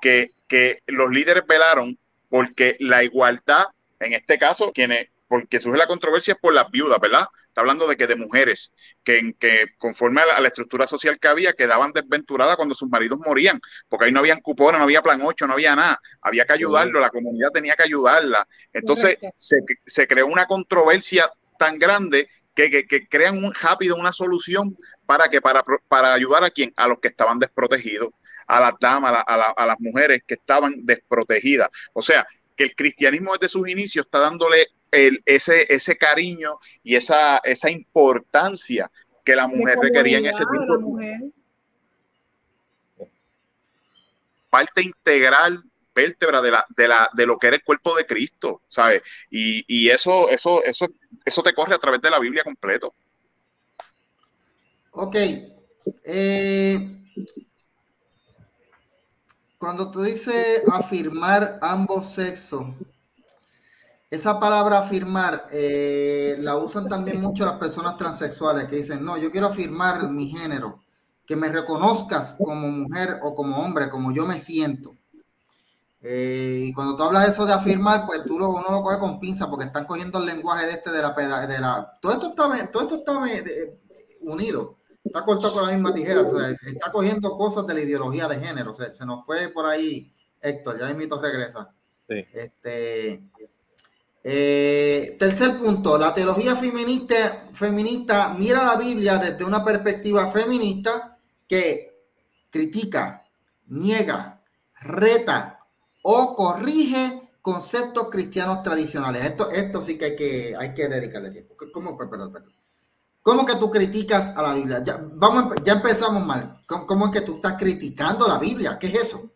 que, que los líderes velaron porque la igualdad, en este caso, quienes, porque surge la controversia es por las viudas, ¿verdad? Hablando de que de mujeres que, que conforme a la, estructura social que había quedaban desventuradas cuando sus maridos morían, porque ahí no habían cupones, no había plan 8, no había nada, había que ayudarlo, la comunidad tenía que ayudarla. Entonces se, se, creó una controversia tan grande que, que, que, crean un, rápido una solución para que para, para ayudar a quien, a los que estaban desprotegidos, a las damas, a, a, a las mujeres que estaban desprotegidas. O sea, que el cristianismo desde sus inicios está dándole el, ese, ese cariño y esa, esa importancia que la mujer requería en ese tiempo. Parte integral, vértebras de, la, de, la, de lo que era el cuerpo de Cristo, ¿sabes? Y, y eso, eso, eso, eso te corre a través de la Biblia completo. Ok. Eh, cuando tú dices afirmar ambos sexos, esa palabra afirmar eh, la usan también mucho las personas transexuales que dicen, no, yo quiero afirmar mi género, que me reconozcas como mujer o como hombre, como yo me siento. Eh, y cuando tú hablas eso de afirmar, pues tú lo, uno lo coge con pinza porque están cogiendo el lenguaje de este de la de la todo esto está todo esto está eh, unido, está cortado con la misma tijera, o sea, está cogiendo cosas de la ideología de género, o sea, se nos fue por ahí Héctor, ya invito regresa. Sí. Este eh, tercer punto, la teología feminista, feminista mira la Biblia desde una perspectiva feminista que critica, niega, reta o corrige conceptos cristianos tradicionales. Esto, esto sí que hay que, hay que dedicarle tiempo. ¿Cómo, ¿Cómo que tú criticas a la Biblia? Ya, vamos, ya empezamos mal. ¿Cómo, es que tú estás criticando la Biblia? ¿Qué es eso?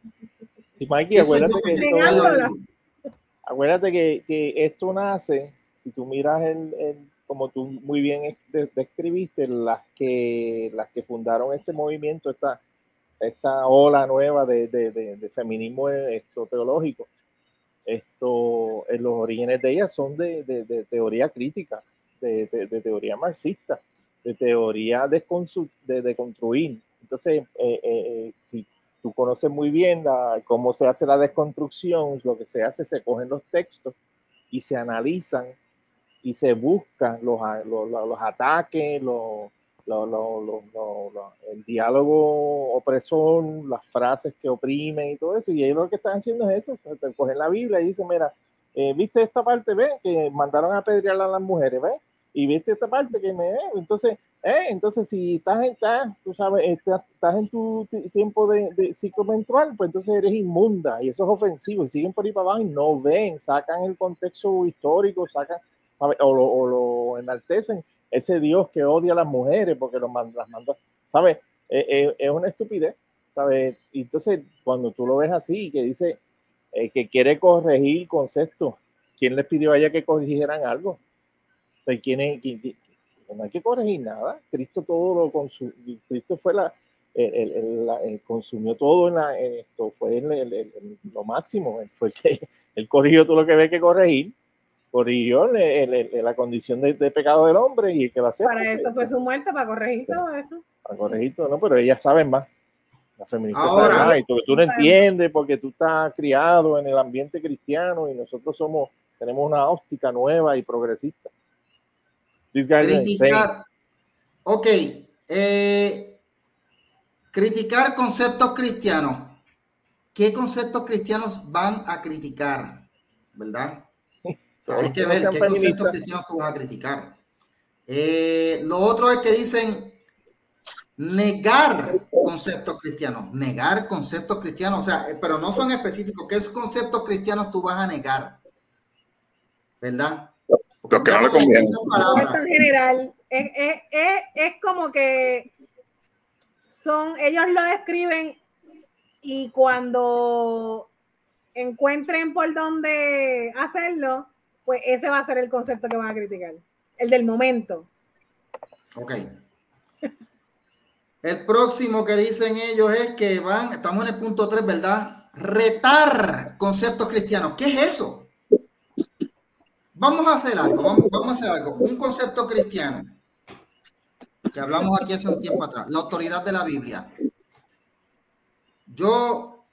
Sí, Mikey, acuérdate que, esto nace, si tú miras el, como tú muy bien describiste, las que, las que fundaron este movimiento, esta, esta ola nueva de, feminismo esto, teológico, esto, en los orígenes de ellas son de, teoría crítica, de, teoría marxista, de teoría de, de, construir. Entonces, eh, eh, eh, si tú conoces muy bien cómo se hace la desconstrucción, lo que se hace, se cogen los textos y se analizan y se buscan los, los, ataques, el diálogo opresor, las frases que oprimen y todo eso. Y ellos lo que están haciendo es eso, cogen la Biblia y dicen, mira, eh, ¿viste esta parte? ¿Ve? Que mandaron a apedrear a las mujeres, ¿ve? Y viste esta parte que me... Entonces, eh, entonces, si estás, estás, tú sabes, estás, en tu tiempo de, de, ciclo menstrual, pues entonces eres inmunda y eso es ofensivo. Y siguen por ahí para abajo y no ven, sacan el contexto histórico, sacan o lo, o lo enaltecen. Ese Dios que odia a las mujeres porque los las mandó, ¿sabes? Eh, eh, es una estupidez, ¿sabes? Y entonces, cuando tú lo ves así, que dice que quiere corregir conceptos, ¿quién les pidió a ella que corrigieran algo? ¿Quién es, quién, no hay que corregir nada. Cristo todo lo consumió, Cristo fue la, el, consumió todo en, la, esto, fue lo máximo, fue el que él corrigió todo lo que había que corregir, corrigió la condición de, pecado del hombre y el que va a hacer. Para eso fue su muerte, para corregir todo eso. Para corregir todo, no, pero ellas saben más. La feminista Ahora, y tú, tú no entiendes porque tú estás criado en el ambiente cristiano y nosotros somos, tenemos una óptica nueva y progresista criticar. Ok. Eh, criticar conceptos cristianos. ¿Qué conceptos cristianos van a criticar? ¿Verdad? Hay que ver qué conceptos cristianos tú vas a criticar. Eh, lo otro es que dicen negar conceptos cristianos, negar conceptos cristianos, o sea, eh, pero no son específicos. ¿Qué conceptos cristianos tú vas a negar? ¿Verdad? Lo que no le conviene. En general, es, es, es, como que son, ellos lo escriben y cuando encuentren por dónde hacerlo, pues ese va a ser el concepto que van a criticar, el del momento. Ok. El próximo que dicen ellos es que van, estamos en el punto 3, ¿verdad? Retar conceptos cristianos. ¿Qué es eso? Vamos a hacer algo, vamos, a hacer algo. Un concepto cristiano que hablamos aquí hace un tiempo atrás, la autoridad de la Biblia. Yo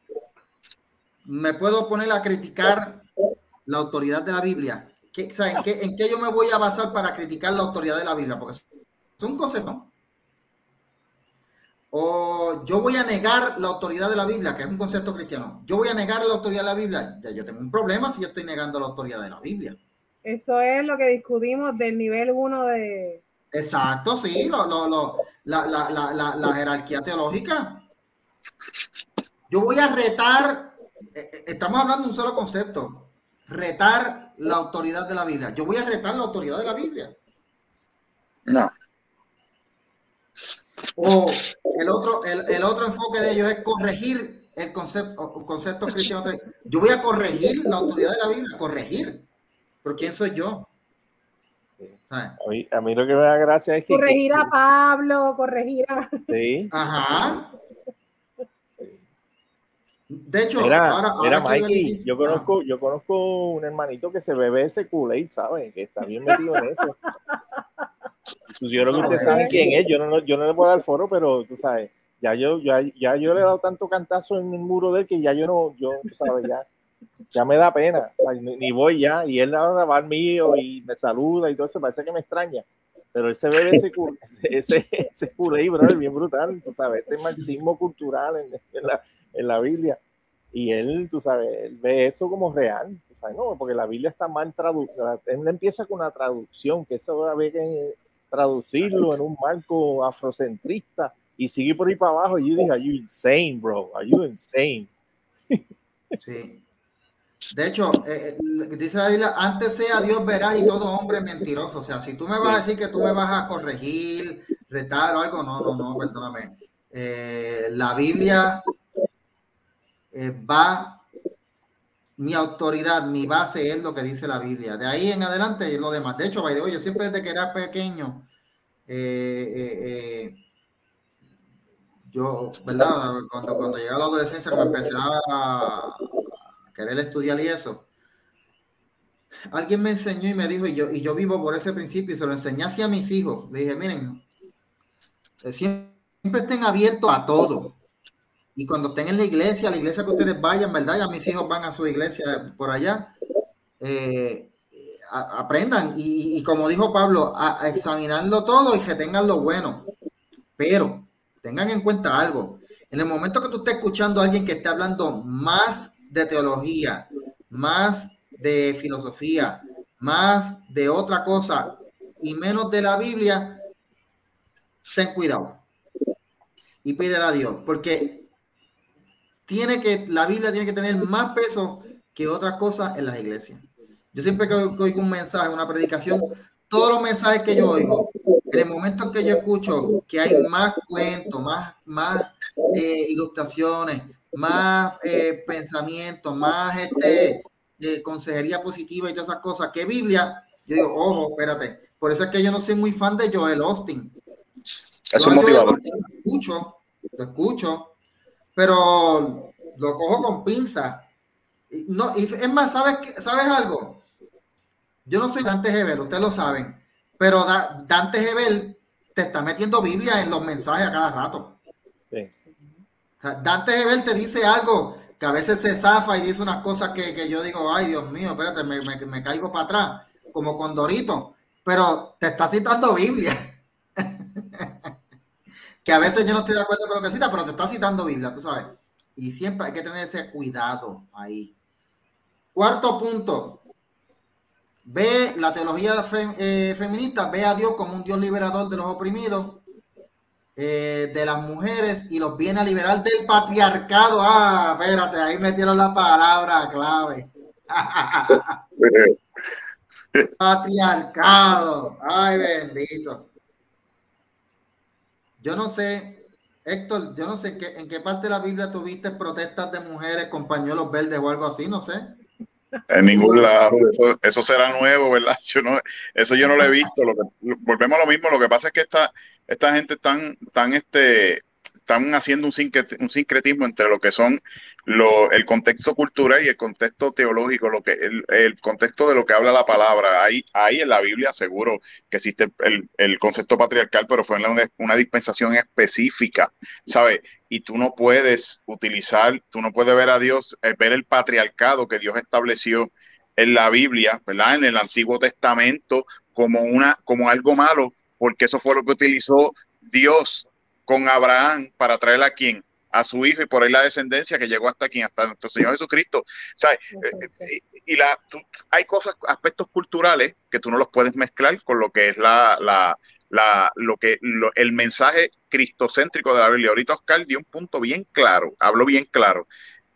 me puedo poner a criticar la autoridad de la Biblia. ¿Qué, ¿En, qué, ¿En qué yo me voy a basar para criticar la autoridad de la Biblia? Porque es un concepto. O yo voy a negar la autoridad de la Biblia, que es un concepto cristiano. Yo voy a negar la autoridad de la Biblia. Ya yo tengo un problema si yo estoy negando la autoridad de la Biblia. Eso es lo que discutimos del nivel 1 de... Exacto, sí, lo, lo, la, la, la, la, jerarquía teológica. Yo voy a retar, eh, eh, estamos hablando de un solo concepto, retar la autoridad de la Biblia. Yo voy a retar la autoridad de la Biblia. No. O el otro, el, el otro enfoque de ellos es corregir el concepto, concepto cristiano. Yo voy a corregir la autoridad de la Biblia, corregir. ¿Pero quién soy yo? A mí, a mí, lo que me da gracia es que... Corregir a Pablo, corregir a... Sí. Ajá. De hecho, mira, ahora, mira Mikey, yo conozco, yo conozco un hermanito que se bebe ese Kool-Aid, ¿sabes? Que está bien metido en eso. yo creo que ustedes saben quién es. Yo no, yo no le puedo dar foro, pero tú sabes, ya yo, ya, ya yo le he dado tanto cantazo en el muro de él que ya yo no, yo, tú sabes, ya, ya me da pena. ni, voy ya. Y él ahora va al mío y me saluda y todo eso, parece que me extraña. Pero él se bebe ese, ese, ese, Kool-Aid, bro, bien brutal, tú sabes, este marxismo cultural en la en la Biblia. Y él, tú sabes, ve eso como real. O sea, no, porque la Biblia está mal traducida. Él empieza con una traducción, que eso a que traducirlo en un marco afrocentrista y sigue por ahí para abajo. Y yo dije, are you insane, bro? Are you insane? Sí. De hecho, eh, eh, dice Biblia, antes sea Dios verás y todo hombre mentiroso. O sea, si tú me vas a decir que tú me vas a corregir, retar o algo, no, no, no, perdóname. Eh, la Biblia eh, va mi autoridad, mi base es lo que dice la Biblia. De ahí en adelante es lo demás. De hecho, yo siempre desde que era pequeño, yo, ¿verdad? Cuando, cuando llegué a la adolescencia, me empecé a, querer estudiar y eso, alguien me enseñó y me dijo, y yo, y yo vivo por ese principio y se lo enseñé así a mis hijos. Le dije, miren, siempre estén abiertos a todo. Y cuando estén en la iglesia, la iglesia que ustedes vayan, ¿verdad? Ya mis hijos van a su iglesia por allá. Eh, aprendan y, como dijo Pablo, a, examinarlo todo y que tengan lo bueno. Pero tengan en cuenta algo. En el momento que tú estés escuchando a alguien que esté hablando más de teología, más de filosofía, más de otra cosa y menos de la Biblia, ten cuidado y pídele a Dios, porque tiene que, la Biblia tiene que tener más peso que otras cosas en las iglesias. Yo siempre que oigo un mensaje, una predicación, todos los mensajes que yo oigo, en el momento que yo escucho que hay más cuentos, más, más eh, ilustraciones, más eh, pensamientos, más este, eh, consejería positiva y todas esas cosas que Biblia, yo digo, ojo, espérate. Por eso es que yo no soy muy fan de Joel Austin. Es un motivador. lo escucho, lo escucho, pero lo cojo con pinza. No, y es más, ¿sabes, ¿sabes algo? Yo no soy Dante Gebel, ustedes lo saben, pero Dante Gebel te está metiendo Biblia en los mensajes a cada rato. Dante Gebel te dice algo que a veces se zafa y dice unas cosas que, yo digo, ay Dios mío, espérate, me, me caigo para atrás, como con Dorito, pero te está citando Biblia. que a veces yo no estoy de acuerdo con lo que cita, pero te está citando Biblia, tú sabes. Y siempre hay que tener ese cuidado ahí. Cuarto punto. Ve la teología eh, feminista, ve a Dios como un Dios liberador de los oprimidos, eh, de las mujeres y los viene a liberar del patriarcado. Ah, espérate, ahí metieron la palabra clave. patriarcado. Ay, bendito. Yo no sé, Héctor, yo no sé en qué, en qué parte de la Biblia tuviste protestas de mujeres con pañuelos verdes o algo así, no sé. En ningún lado, eso, será nuevo, ¿verdad? Yo no, eso yo no lo he visto. Lo volvemos a lo mismo, lo que pasa es que esta, esta gente están, tan este, están haciendo un, sincretismo entre lo que son lo, el contexto cultural y el contexto teológico, lo que el, contexto de lo que habla la palabra. Hay, hay en la Biblia seguro que existe el, concepto patriarcal, pero fue en una, dispensación específica, ¿sabes? Y tú no puedes utilizar, tú no puedes ver a Dios, eh, ver el patriarcado que Dios estableció en la Biblia, ¿verdad? En el Antiguo Testamento como una, como algo malo, porque eso fue lo que utilizó Dios con Abraham para traer a quien a su hijo y por ahí la descendencia que llegó hasta aquí, hasta nuestro Señor Jesucristo. Eh, eh, y la, hay cosas, aspectos culturales que tú no los puedes mezclar con lo que es la, la, la lo que el mensaje cristocéntrico de la Biblia. Ahorita Oscar dio un punto bien claro, habló bien claro.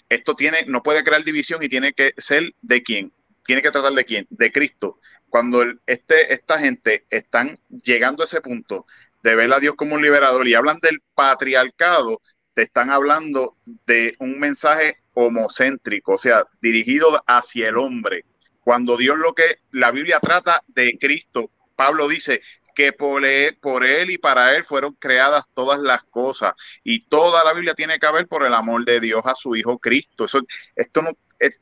Esto tiene, no puede crear división y tiene que ser de quién, tiene que tratar de quién, de Cristo. Cuando este, esta gente están llegando a ese punto de ver a Dios como un liberador y hablan del patriarcado, te están hablando de un mensaje homocéntrico, o sea, dirigido hacia el hombre. Cuando Dios lo que la Biblia trata de Cristo, Pablo dice que por él, por él y para él fueron creadas todas las cosas y toda la Biblia tiene que ver por el amor de Dios a su hijo Cristo. Eso, esto no,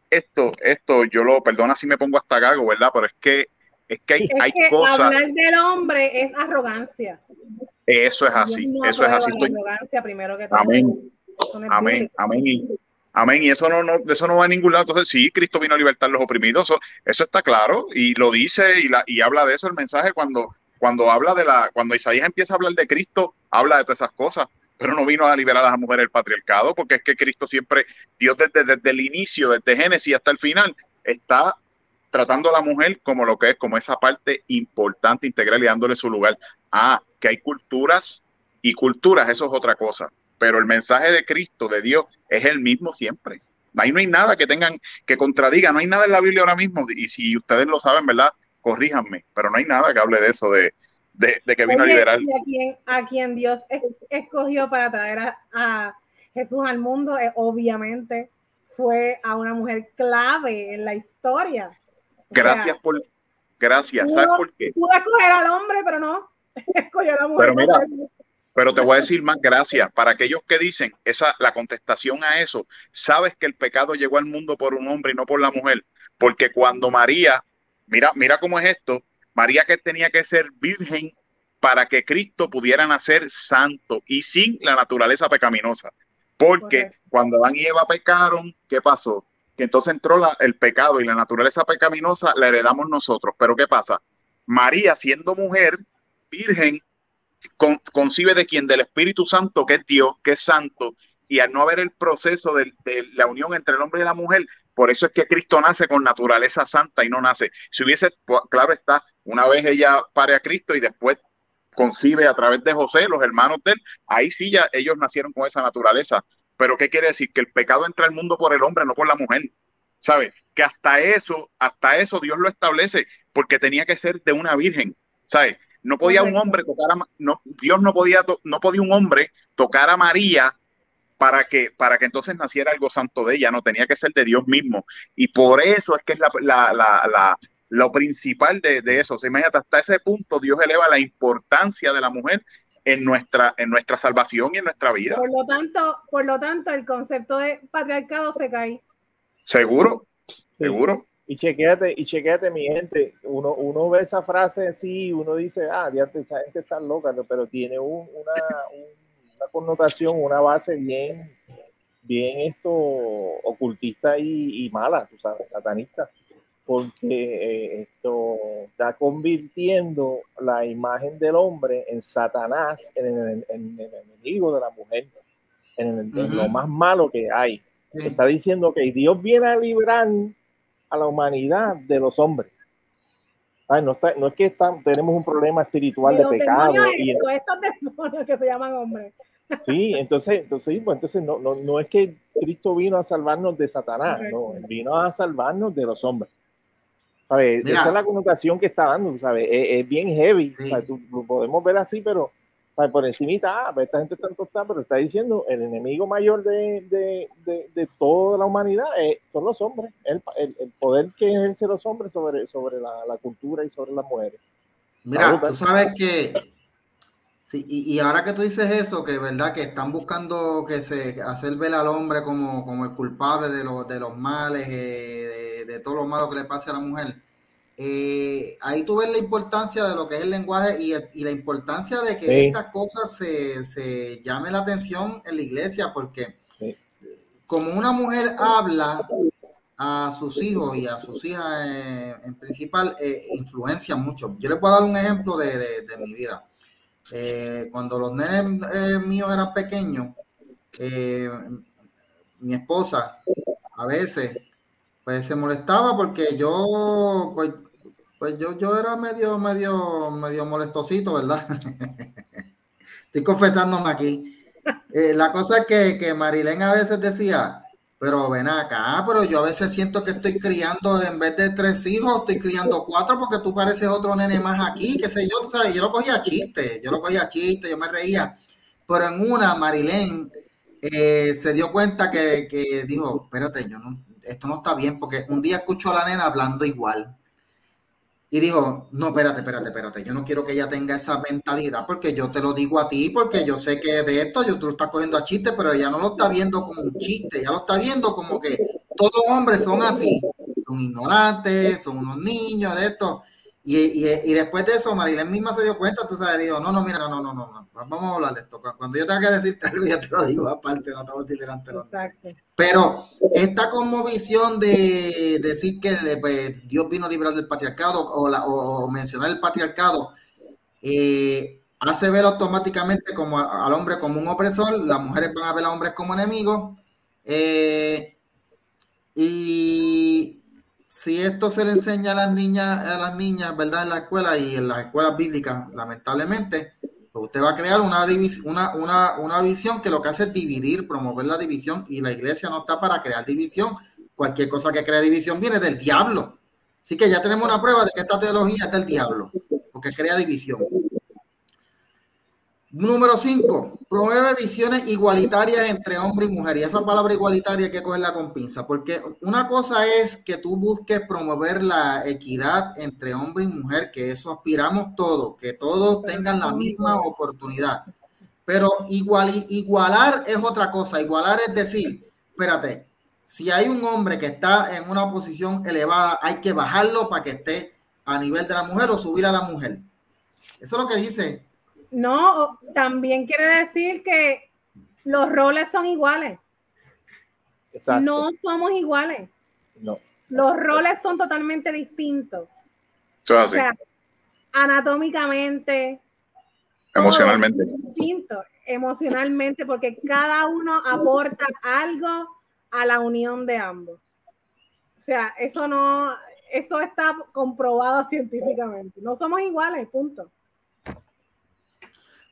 esto, esto, yo lo perdona si me pongo hasta gago, ¿verdad? Pero es que es que hay, hay cosas. Hablar del hombre es arrogancia. Eso es así, eso es así. Arrogancia primero que todo. Amén. Amén, amén. Y, amén. Y eso no, no, eso no va a ningún lado. Entonces, sí, Cristo vino a libertar a los oprimidos. Eso, eso está claro. Y lo dice y, la, y habla de eso el mensaje cuando, cuando habla de la, cuando Isaías empieza a hablar de Cristo, habla de todas esas cosas. Pero no vino a liberar a las mujeres del patriarcado, porque es que Cristo siempre, Dios desde, desde el inicio, desde Génesis hasta el final, está tratando a la mujer como lo que es, como esa parte importante, integral y dándole su lugar. Ah, que hay culturas y culturas, eso es otra cosa. Pero el mensaje de Cristo, de Dios, es el mismo siempre. Ahí no hay nada que tengan, que contradiga, no hay nada en la Biblia ahora mismo. Y si ustedes lo saben, ¿verdad? Corríjanme, pero no hay nada que hable de eso, de, de, que vino a liberar. a, quien, a quien Dios escogió para traer a, a Jesús al mundo, eh, obviamente, fue a una mujer clave en la historia. Gracias por. Gracias. ¿Sabes por qué? Pude escoger al hombre, pero no. Escogió a la mujer. Pero mira, pero te voy a decir más gracias. Para aquellos que dicen esa, la contestación a eso, sabes que el pecado llegó al mundo por un hombre y no por la mujer. Porque cuando María, mira, mira cómo es esto, María que tenía que ser virgen para que Cristo pudiera nacer santo y sin la naturaleza pecaminosa. Porque cuando Adán y Eva pecaron, ¿qué pasó? Que entonces entró el pecado y la naturaleza pecaminosa la heredamos nosotros. Pero ¿qué pasa? María, siendo mujer, virgen, concibe de quien? Del Espíritu Santo, que es Dios, que es santo, y al no haber el proceso de, la unión entre el hombre y la mujer, por eso es que Cristo nace con naturaleza santa y no nace. Si hubiese, pues, claro está, una vez ella pare a Cristo y después concibe a través de José, los hermanos de él, ahí sí ya ellos nacieron con esa naturaleza. Pero ¿qué quiere decir? Que el pecado entra al mundo por el hombre, no por la mujer. ¿Sabe? Que hasta eso, hasta eso Dios lo establece, porque tenía que ser de una virgen. ¿Sabe? No podía un hombre tocar a no, Dios no podía no podía un hombre tocar a María para que para que entonces naciera algo santo de ella, no tenía que ser de Dios mismo. Y por eso es que es la, la, la, lo principal de, de eso. Se imagínate, hasta ese punto Dios eleva la importancia de la mujer en nuestra, en nuestra salvación y en nuestra vida. Por lo tanto, por lo tanto, el concepto de patriarcado se cae. Seguro, seguro. Y chequéate, y chequéate, mi gente, uno, uno ve esa frase así, uno dice, ah, ya esa gente está loca, pero tiene una, una connotación, una base bien, bien esto ocultista y, y mala, tú sabes, satanista porque eh, esto está convirtiendo la imagen del hombre en Satanás, en el, enemigo de la mujer, en, lo más malo que hay. Está diciendo que Dios viene a librar a la humanidad de los hombres. no, está, no es que tenemos un problema espiritual de, pecado. Y estos demonios que se llaman hombres. Sí, entonces, entonces, pues, entonces no, no, no es que Cristo vino a salvarnos de Satanás, no, vino a salvarnos de los hombres. Esa es la connotación que está dando, ¿sabes? Es, bien heavy. lo podemos ver así, pero por encimita, ah, pues, esta gente está tostada, pero está diciendo el enemigo mayor de, de, de, toda la humanidad son los hombres, el, el, poder que ejerce los hombres sobre, sobre la, la cultura y sobre las mujeres. Mira, tú sabes que Sí, y, y, ahora que tú dices eso, que verdad que están buscando que se hacer ver al hombre como, como el culpable de, los de los males, eh, de, de, todo lo malo que le pase a la mujer, eh, ahí tú ves la importancia de lo que es el lenguaje y, y la importancia de que estas cosas se, se llame la atención en la iglesia, porque como una mujer habla a sus hijos y a sus hijas eh, en principal, influencia mucho. Yo les puedo dar un ejemplo de, de mi vida eh, cuando los nenes eh, míos eran pequeños, eh, mi esposa a veces pues se molestaba porque yo pues, pues yo, yo era medio medio medio molestosito, ¿verdad? Estoy confesándome aquí. la cosa es que, que Marilén a veces decía, pero ven acá, pero yo a veces siento que estoy criando, en vez de tres hijos, estoy criando cuatro porque tú pareces otro nene más aquí, qué sé yo, ¿sabes? Yo lo cogía chiste, yo lo cogía chiste, yo me reía. Pero en una, Marilén eh, se dio cuenta que, que, dijo, espérate, yo no, esto no está bien, porque un día escuchó a la nena hablando igual. Y dijo, no, espérate, espérate, espérate, yo no quiero que ella tenga esa mentalidad porque yo te lo digo a ti, porque yo sé que de esto yo tú lo estás cogiendo a chiste, pero ella no lo está viendo como un chiste, ella lo está viendo como que todos los hombres son así, son ignorantes, son unos niños de esto. Y, y, después de eso, Marilén misma se dio cuenta, tú sabes, dijo, no, no, mira, no, no, no, no, vamos a hablar de esto. Cuando yo tenga que decirte algo, ya te lo digo aparte, no te voy a decir delante. Pero esta visión de decir que pues, Dios vino a librar del patriarcado o, la, o mencionar el patriarcado, eh, hace ver automáticamente como al hombre como un opresor, las mujeres van a ver a hombres como enemigos. Eh, y si esto se le enseña a las niñas, a las niñas, ¿verdad? En la escuela y en las escuelas bíblicas, lamentablemente, pues usted va a crear una, una, una, una visión que lo que hace es dividir, promover la división y la iglesia no está para crear división. Cualquier cosa que crea división viene del diablo. Así que ya tenemos una prueba de que esta teología es del diablo, porque crea división. Número 5, promueve visiones igualitarias entre hombre y mujer. Y esa palabra igualitaria hay que cogerla con pinza, porque una cosa es que tú busques promover la equidad entre hombre y mujer, que eso aspiramos todos, que todos tengan la misma oportunidad. Pero igual, igualar es otra cosa. Igualar es decir, espérate, si hay un hombre que está en una posición elevada, hay que bajarlo para que esté a nivel de la mujer o subir a la mujer. Eso es lo que dice no, también quiere decir que los roles son iguales. Exacto. No somos iguales. No. Los roles son totalmente distintos. o sea, anatómicamente. Emocionalmente. Distinto, emocionalmente, porque cada uno aporta algo a la unión de ambos. O sea, eso no, eso está comprobado científicamente. No somos iguales, punto.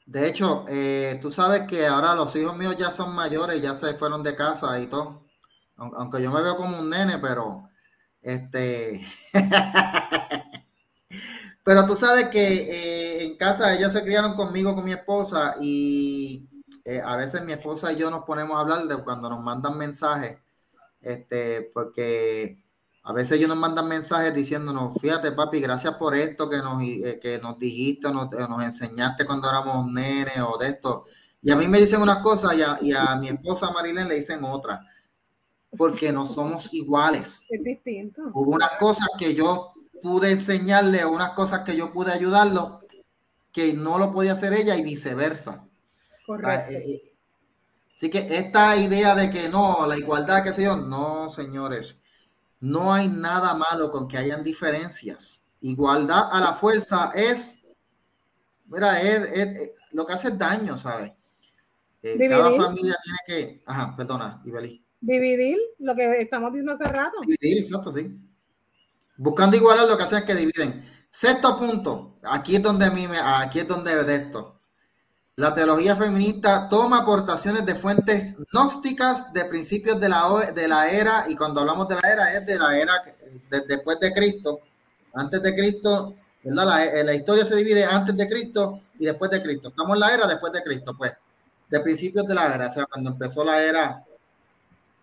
De hecho, eh, tú sabes que ahora los hijos míos ya son mayores, ya se fueron de casa y todo. Aunque yo me veo como un nene, pero este. pero tú sabes que eh, en casa ellos se criaron conmigo, con mi esposa, y eh, a veces mi esposa y yo nos ponemos a hablar de cuando nos mandan mensajes, este, porque a veces ellos nos mandan mensajes diciéndonos, fíjate papi, gracias por esto que nos, eh, que nos dijiste, nos, eh, nos enseñaste cuando éramos nenes o de esto. Y a mí me dicen unas cosas y a, mi esposa Marilén le dicen otras, porque no somos iguales. Es distinto. Hubo unas cosas que yo pude enseñarle, unas cosas que yo pude ayudarlo, que no lo podía hacer ella y viceversa. Correcto. Eh, así que esta idea de que no, la igualdad, qué sé yo, no, señores. No hay nada malo con que hayan diferencias. Igualdad a la fuerza es, mira, es, lo que hace daño, ¿sabes? Eh, cada familia tiene que, ajá, perdona, Ibeli. Dividir lo que estamos diciendo hace rato. Dividir, exacto, sí. Buscando igualar lo que hacen es que dividen. Sexto punto, aquí es donde a mí me, aquí es donde de esto. La teología feminista toma aportaciones de fuentes gnósticas de principios de la, de la era, y cuando hablamos de la era es de la era después de Cristo. Antes de Cristo, ¿verdad? La, eh, la, historia se divide antes de Cristo y después de Cristo. Estamos en la era después de Cristo, pues, de principios de la era, o sea, cuando empezó la era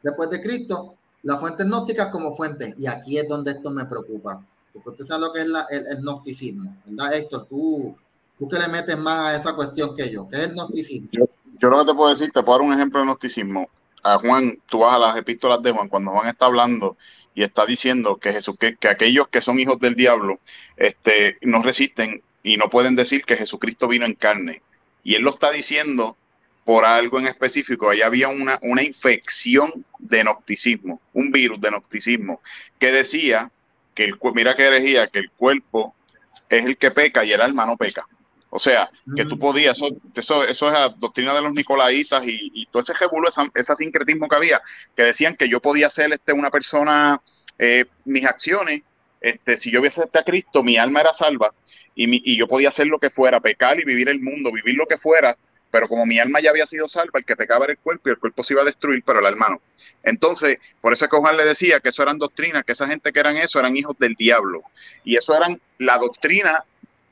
después de Cristo, las fuentes gnósticas como fuentes. Y aquí es donde esto me preocupa, porque usted sabe lo que es el, el gnosticismo, ¿verdad, Héctor? Tú tú que le metes más a esa cuestión que yo, que es el gnosticismo. Yo, lo que te puedo decir, te puedo dar un ejemplo de gnosticismo. A Juan, tú vas a las epístolas de Juan, cuando Juan está hablando y está diciendo que Jesús, que, aquellos que son hijos del diablo, este, no resisten y no pueden decir que Jesucristo vino en carne. Y él lo está diciendo por algo en específico. Ahí había una, una infección de gnosticismo, un virus de gnosticismo, que decía que el mira que herejía, que el cuerpo es el que peca y el alma no peca. O sea, que tú podías, eso, eso, es la doctrina de los nicolaitas y, todo ese revuelo, ese sincretismo que había, que decían que yo podía ser este, una persona, eh, mis acciones, este, si yo hubiese a Cristo, mi alma era salva y, mi, y yo podía hacer lo que fuera, pecar y vivir el mundo, vivir lo que fuera, pero como mi alma ya había sido salva, el que pecaba era el cuerpo y el cuerpo se iba a destruir, pero el alma no. Entonces, por eso es que Juan le decía que eso eran doctrinas, que esa gente que eran eso eran hijos del diablo. Y eso eran la doctrina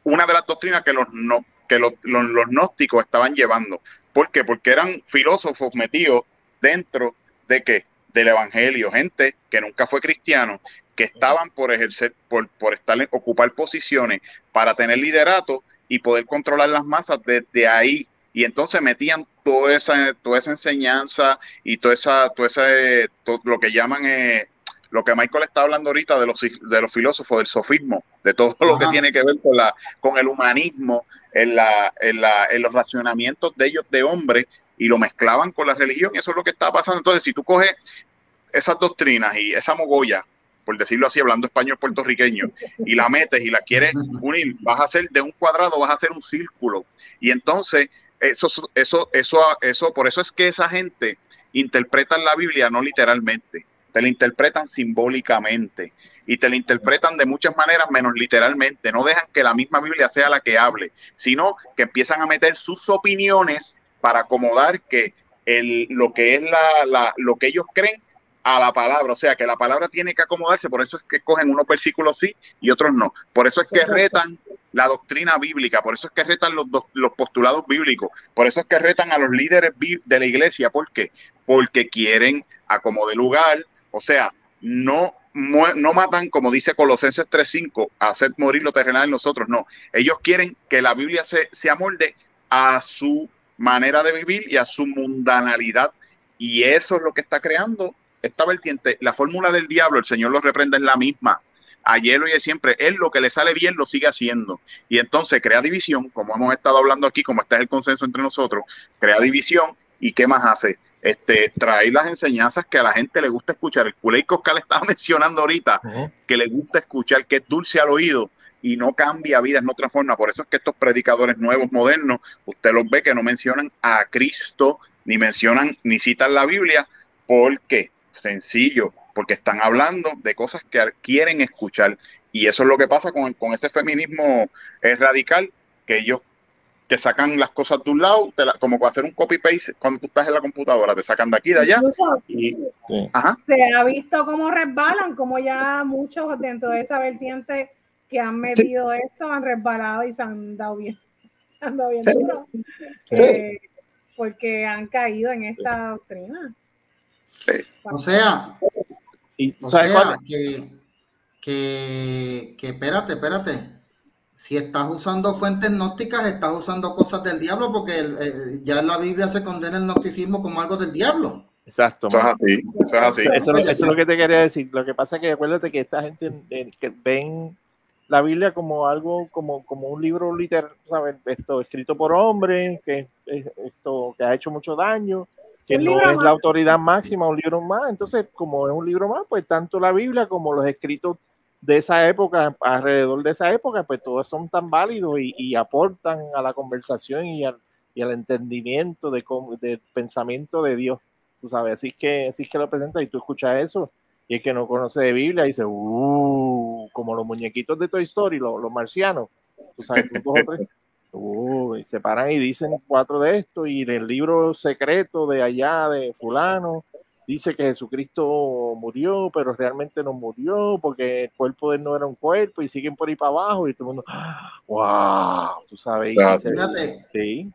una de las doctrinas que los, no, que los, gnósticos estaban llevando. ¿Por qué? Porque eran filósofos metidos dentro de qué? Del evangelio, gente que nunca fue cristiano, que estaban por ejercer, por, por estar ocupar posiciones para tener liderato y poder controlar las masas desde ahí. Y entonces metían toda esa, toda esa enseñanza y toda esa, todo ese, todo lo que llaman eh, lo que Michael está hablando ahorita de los, de los filósofos, del sofismo, de todo lo que tiene que ver con, la, con el humanismo, en, la, en, la, en los racionamientos de ellos de hombre, y lo mezclaban con la religión, y eso es lo que está pasando. Entonces, si tú coges esas doctrinas y esa mogolla, por decirlo así, hablando español puertorriqueño, y la metes y la quieres unir, vas a hacer de un cuadrado, vas a hacer un círculo. Y entonces, eso, eso, eso, eso, por eso es que esa gente interpreta la Biblia no literalmente te la interpretan simbólicamente y te la interpretan de muchas maneras menos literalmente. No dejan que la misma Biblia sea la que hable, sino que empiezan a meter sus opiniones para acomodar que el, lo que es la, la, lo que ellos creen a la palabra, o sea que la palabra tiene que acomodarse, por eso es que cogen unos versículos sí y otros no, por eso es que retan la doctrina bíblica, por eso es que retan los, los postulados bíblicos, por eso es que retan a los líderes de la iglesia, ¿por qué? Porque quieren acomodar lugar, o sea, no, no matan, como dice Colosenses 3.5, a hacer morir lo terrenal en nosotros, no. Ellos quieren que la Biblia se, se amolde a su manera de vivir y a su mundanalidad. Y eso es lo que está creando esta vertiente. La fórmula del diablo, el Señor lo reprende en la misma. Ayer y de siempre, él lo que le sale bien lo sigue haciendo. Y entonces crea división, como hemos estado hablando aquí, como está el consenso entre nosotros, crea división. ¿Y qué más hace? Este, traer las enseñanzas que a la gente le gusta escuchar. El culé que le estaba mencionando ahorita, que le gusta escuchar, que es dulce al oído y no cambia vidas, no transforma. Por eso es que estos predicadores nuevos, modernos, usted los ve que no mencionan a Cristo, ni mencionan, ni citan la Biblia. ¿Por qué? Sencillo, porque están hablando de cosas que quieren escuchar. Y eso es lo que pasa con, con ese feminismo eh, radical, que ellos te sacan las cosas de un lado, como para hacer un copy-paste cuando tú estás en la computadora, te sacan de aquí, de allá. Y, Se ha visto cómo resbalan, como ya muchos dentro de esa vertiente que han metido esto han resbalado y se han dado bien, se han dado bien duro, eh, porque han caído en esta doctrina. O sea, o sea que, que, que espérate, espérate si estás usando fuentes gnósticas, estás usando cosas del diablo, porque eh, ya en la Biblia se condena el gnosticismo como algo del diablo. Exacto. Eso es, lo que te quería decir. Lo que pasa es que acuérdate que esta gente eh, que ven la Biblia como algo, como, como un libro literal, ¿sabes? Esto escrito por hombres, que, esto, que ha hecho mucho daño, que no es la autoridad máxima, un libro más. Entonces, como es un libro más, pues tanto la Biblia como los escritos de esa época, alrededor de esa época, pues todos son tan válidos y, aportan a la conversación y al, y al entendimiento de, de, pensamiento de Dios. Tú sabes, así que, así que lo presenta y tú escuchas eso y el que no conoce de Biblia dice, uh, como los muñequitos de Toy Story, los, los marcianos. Tú sabes, dos o tres. Uh, y se paran y dicen cuatro de esto y del libro secreto de allá de fulano dice que Jesucristo murió, pero realmente no murió porque el cuerpo de él no era un cuerpo y siguen por ahí para abajo y todo el mundo, wow, tú sabes. sí.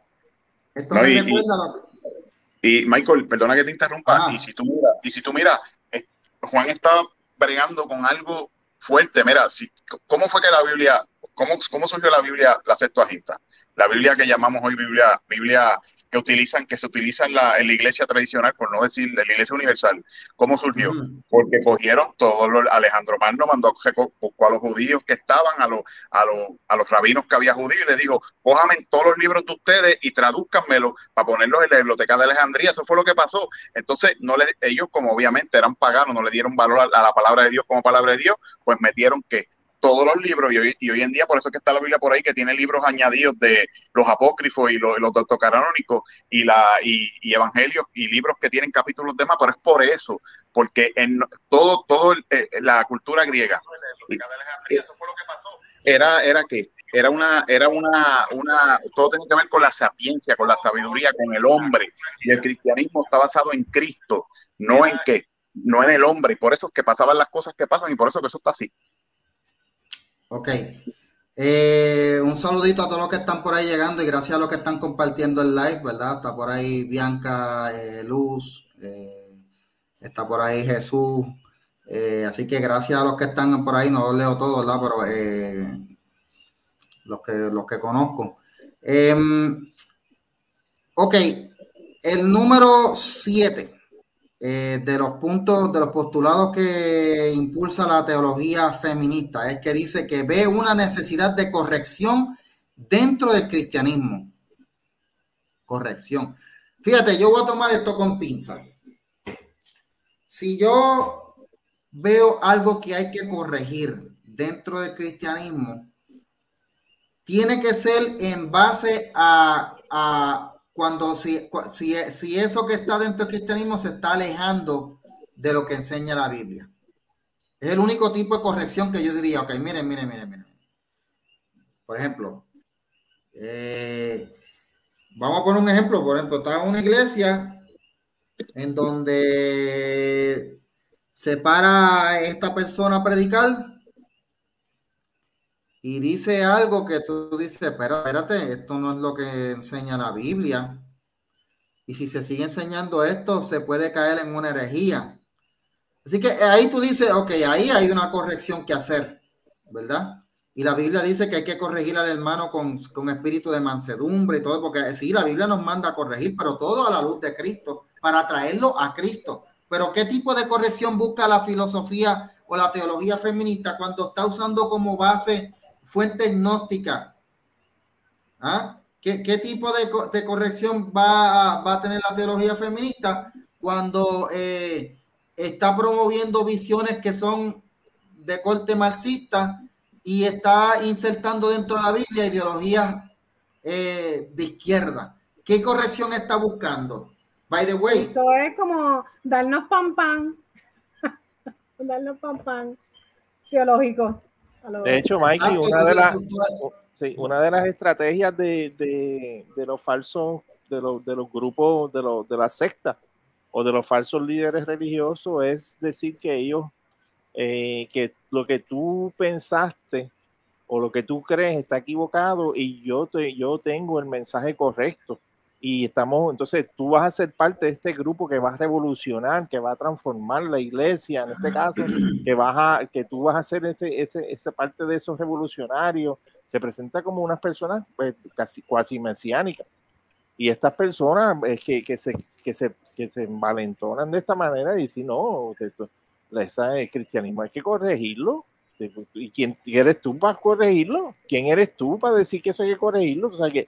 y, Michael, perdona que te interrumpa, y si tú miras, y si tú miras, eh, Juan está bregando con algo fuerte, mira, si, ¿cómo fue que la Biblia, cómo, cómo surgió la Biblia, la Septuaginta? La Biblia que llamamos hoy Biblia, Biblia que utilizan, que se utiliza en la, en la iglesia tradicional, por no decir la iglesia universal. ¿Cómo surgió? Porque cogieron todos los, Alejandro Magno mandó buscó a los judíos que estaban, a los, a los, a los rabinos que había judíos, y les dijo, cójame todos los libros de ustedes y tradúzcanmelo para ponerlos en la biblioteca de Alejandría. Eso fue lo que pasó. Entonces, no le, ellos, como obviamente eran paganos, no le dieron valor a la palabra de Dios como palabra de Dios, pues metieron que todos los libros, y hoy, y hoy, en día por eso es que está la Biblia por ahí, que tiene libros añadidos de los apócrifos y los, los canónicos y, la, y, evangelios y libros que tienen capítulos de más, pero es por eso, porque en todo, todo eh, la cultura griega era, era que era una, era una, una, todo tiene que ver con la sapiencia, con la sabiduría, con el hombre, y el cristianismo está basado en Cristo, no en qué, no en el hombre, y por eso es que pasaban las cosas que pasan, y por eso que eso está así. Ok. Eh, un saludito a todos los que están por ahí llegando y gracias a los que están compartiendo el live, ¿verdad? Está por ahí Bianca, eh, Luz, eh, está por ahí Jesús. así que gracias a los que están por ahí, no los leo todos, ¿verdad? Pero los, que, los que conozco. Em, ok, el número 7 eh, de los puntos, de los postulados que impulsa la teología feminista es que dice que ve una necesidad de corrección dentro del cristianismo. Corrección. Fíjate, yo voy a tomar esto con pinza. Si yo veo algo que hay que corregir dentro del cristianismo, tiene que ser en base a cuando si, si, eso que está dentro del cristianismo se está alejando de lo que enseña la Biblia. Es el único tipo de corrección que yo diría, ok, miren, miren, miren, miren. Por ejemplo, eh, vamos a poner un ejemplo, por ejemplo, está una iglesia en donde se para esta persona a predicar y dice algo que tú dices, pero espérate, esto no es lo que enseña la Biblia. Y si se sigue enseñando esto, se puede caer en una herejía. Así que ahí tú dices, ok, ahí hay una corrección que hacer, ¿verdad? Y la Biblia dice que hay que corregir al hermano con, con espíritu de mansedumbre y todo, porque sí, la Biblia nos manda a corregir, pero todo a la luz de Cristo, para traerlo a Cristo. Pero ¿qué tipo de corrección busca la filosofía o la teología feminista cuando está usando como base fuente gnóstica. ¿Ah? ¿Qué, tipo de, corrección va a, tener la teología feminista cuando eh, está promoviendo visiones que son de corte marxista y está insertando dentro de la Biblia ideologías eh, de izquierda? ¿Qué corrección está buscando? By the way. Eso es como darnos pan pan. darnos pan pan teológico. De hecho, Mikey, una de, las, una de las estrategias de, los falsos, de los, de los grupos, de, los, de la secta o de los falsos líderes religiosos es decir que ellos, eh, que lo que tú pensaste o lo que tú crees está equivocado y yo, te, yo tengo el mensaje correcto y estamos, entonces tú vas a ser parte de este grupo que va a revolucionar, que va a transformar la iglesia, en este caso, que vas a, que tú vas a ser ese, ese, esa parte de esos revolucionarios, se presenta como unas personas pues, casi cuasi mesiánicas. Y estas personas es que, que, se, que, se, que se envalentonan de esta manera y dicen, no, que el cristianismo hay que corregirlo, ¿Y quién eres tú para corregirlo? ¿Quién eres tú para decir que eso hay que corregirlo? O sea, ¿qué,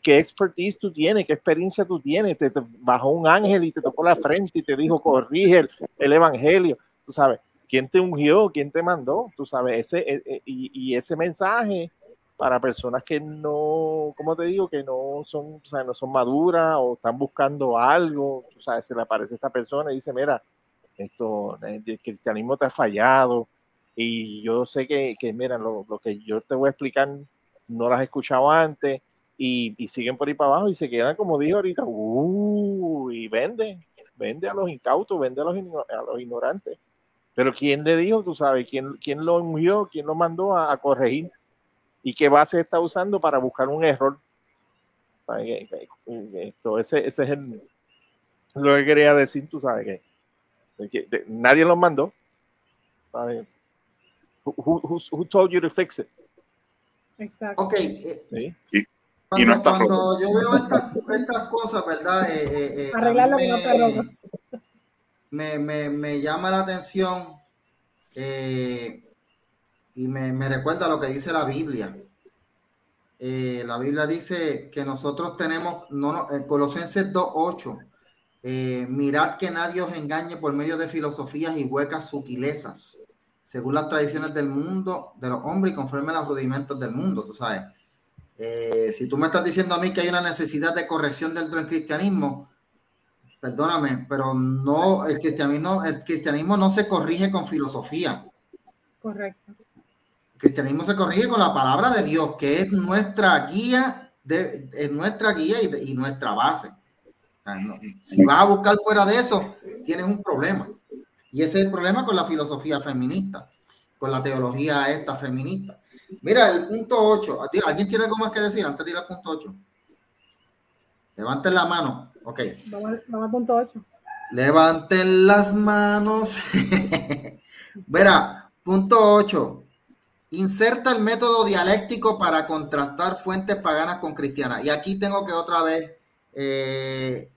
qué, expertise tú tienes? ¿Qué experiencia tú tienes? Te, bajó un ángel y te tocó la frente y te dijo, corrige el, evangelio. Tú sabes, ¿quién te ungió? ¿Quién te mandó? Tú sabes, ese, e, e, y, ese mensaje para personas que no, como te digo, que no son, o sea, no son maduras o están buscando algo, tú sabes, se le aparece esta persona y dice, mira, esto, el cristianismo te ha fallado, y yo sé que, que mira, lo, lo, que yo te voy a explicar no las he escuchado antes y, y, siguen por ahí para abajo y se quedan, como dijo ahorita, uh, y vende, vende a los incautos, vende a los, a los ignorantes. Pero ¿quién le dijo, tú sabes, quién, quién lo ungió, quién lo mandó a, corregir y qué base está usando para buscar un error? Esto, ese, ese es el, lo que quería decir, tú sabes que, nadie lo mandó. ¿sabes? Who, who, told you to fix it? Exacto. Ok. Eh, ¿Sí? Cuando, cuando yo veo estas, estas cosas, ¿verdad? Eh, eh, eh Arreglarlo me, me, me, me, llama la atención eh, y me, me, recuerda lo que dice la Biblia. Eh, la Biblia dice que nosotros tenemos, no, no Colosenses 2.8, eh, mirad que nadie os engañe por medio de filosofías y huecas sutilezas según las tradiciones del mundo, de los hombres y conforme a los rudimentos del mundo, tú sabes. Eh, si tú me estás diciendo a mí que hay una necesidad de corrección dentro del cristianismo, perdóname, pero no, el cristianismo, el cristianismo no se corrige con filosofía. Correcto. El cristianismo se corrige con la palabra de Dios, que es nuestra guía, de, es nuestra guía y, y nuestra base. si vas a buscar fuera de eso, tienes un problema. Y ese es el problema con la filosofía feminista, con la teología esta feminista. Mira, el punto 8. ¿Alguien tiene algo más que decir antes de ir al punto 8? Levanten la mano. Ok. Vamos, vamos al punto 8. Levanten las manos. Verá, punto 8. Inserta el método dialéctico para contrastar fuentes paganas con cristianas. Y aquí tengo que otra vez eh,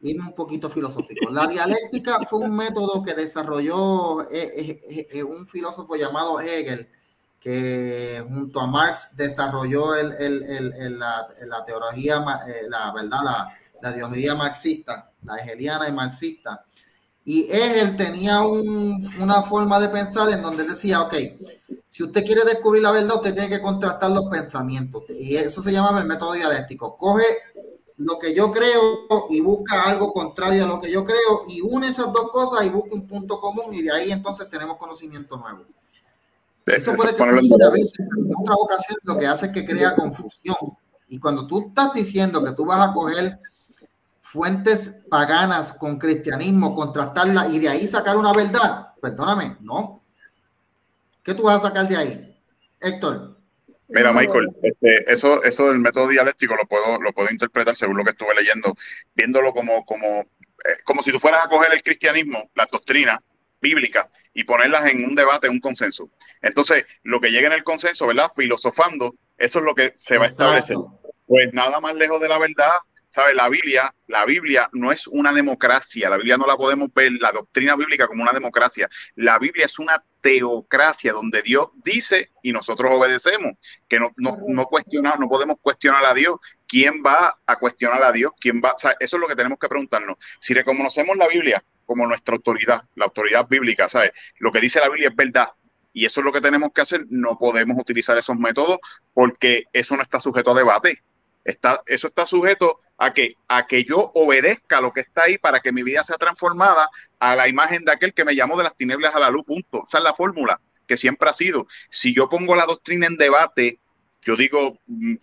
irme un poquito filosófico. La dialéctica fue un método que desarrolló eh, eh, un filósofo llamado Hegel, que junto a Marx desarrolló la, teología, la verdad, la, la marxista, la hegeliana y marxista. Y él tenía una forma de pensar en donde él decía, ok, si usted quiere descubrir la verdad, usted tiene que contrastar los pensamientos. Y eso se llama el método dialéctico. Coge lo que yo creo y busca algo contrario a lo que yo creo y une esas dos cosas y busca un punto común y de ahí entonces tenemos conocimiento nuevo. Eso puede que a veces, en otras ocasiones lo que hace es que crea confusión. Y cuando tú estás diciendo que tú vas a coger fuentes paganas con cristianismo, contrastarla y de ahí sacar una verdad, perdóname, no. ¿Qué tú vas a sacar de ahí? Héctor. Mira, Michael, este, eso, eso del método dialéctico lo puedo, lo puedo interpretar según lo que estuve leyendo, viéndolo como, como, eh, como si tú fueras a coger el cristianismo, la doctrina bíblica, y ponerlas en un debate, un consenso. Entonces, lo que llega en el consenso, ¿verdad? Filosofando, eso es lo que se va a establecer. Pues nada más lejos de la verdad ¿Sabe? La Biblia, la Biblia no es una democracia, la Biblia no la podemos ver, la doctrina bíblica como una democracia. La Biblia es una teocracia donde Dios dice y nosotros obedecemos, que no, no, no cuestionamos, no podemos cuestionar a Dios. ¿Quién va a cuestionar a Dios? ¿Quién va? O sea, eso es lo que tenemos que preguntarnos. Si reconocemos la Biblia como nuestra autoridad, la autoridad bíblica, ¿sabes? Lo que dice la Biblia es verdad, y eso es lo que tenemos que hacer. No podemos utilizar esos métodos porque eso no está sujeto a debate. Está, eso está sujeto a que, a que yo obedezca lo que está ahí para que mi vida sea transformada a la imagen de aquel que me llamó de las tinieblas a la luz, punto. Esa es la fórmula que siempre ha sido. Si yo pongo la doctrina en debate, yo digo, mm,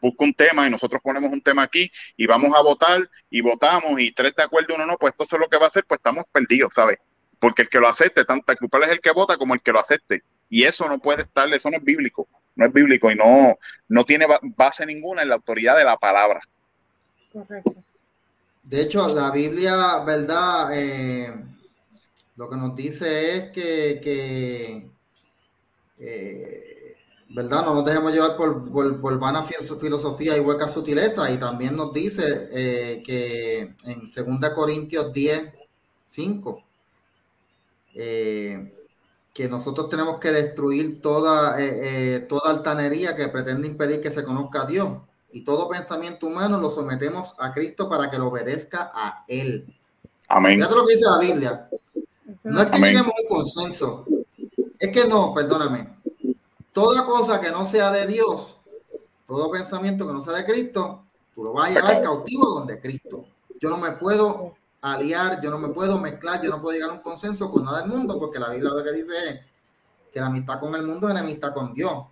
busco un tema y nosotros ponemos un tema aquí y vamos a votar y votamos y tres de acuerdo, uno no, pues esto es lo que va a hacer, pues estamos perdidos, ¿sabes? Porque el que lo acepte, tanto culpable es el que vota como el que lo acepte. Y eso no puede estar, eso no es bíblico, no es bíblico y no, no tiene base ninguna en la autoridad de la palabra. De hecho, la Biblia, ¿verdad? Eh, lo que nos dice es que, eh, ¿verdad? No nos dejemos llevar por, por, vana filosofía y hueca sutileza. Y también nos dice eh, que en 2 Corintios 10, 5, que nosotros tenemos que destruir toda, toda altanería que pretende impedir que se conozca a Dios y todo pensamiento humano lo sometemos a Cristo para que lo obedezca a Él. Amén. Fíjate lo que dice la Biblia. No es que lleguemos a un consenso. Es que no, perdóname. Toda cosa que no sea de Dios, todo pensamiento que no sea de Cristo, tú lo vas a llevar cautivo donde Cristo. Yo no me puedo aliar, yo no me puedo mezclar, yo no puedo llegar a un consenso con nada del mundo, porque la Biblia lo que dice es que la amistad con el mundo es enemistad con Dios.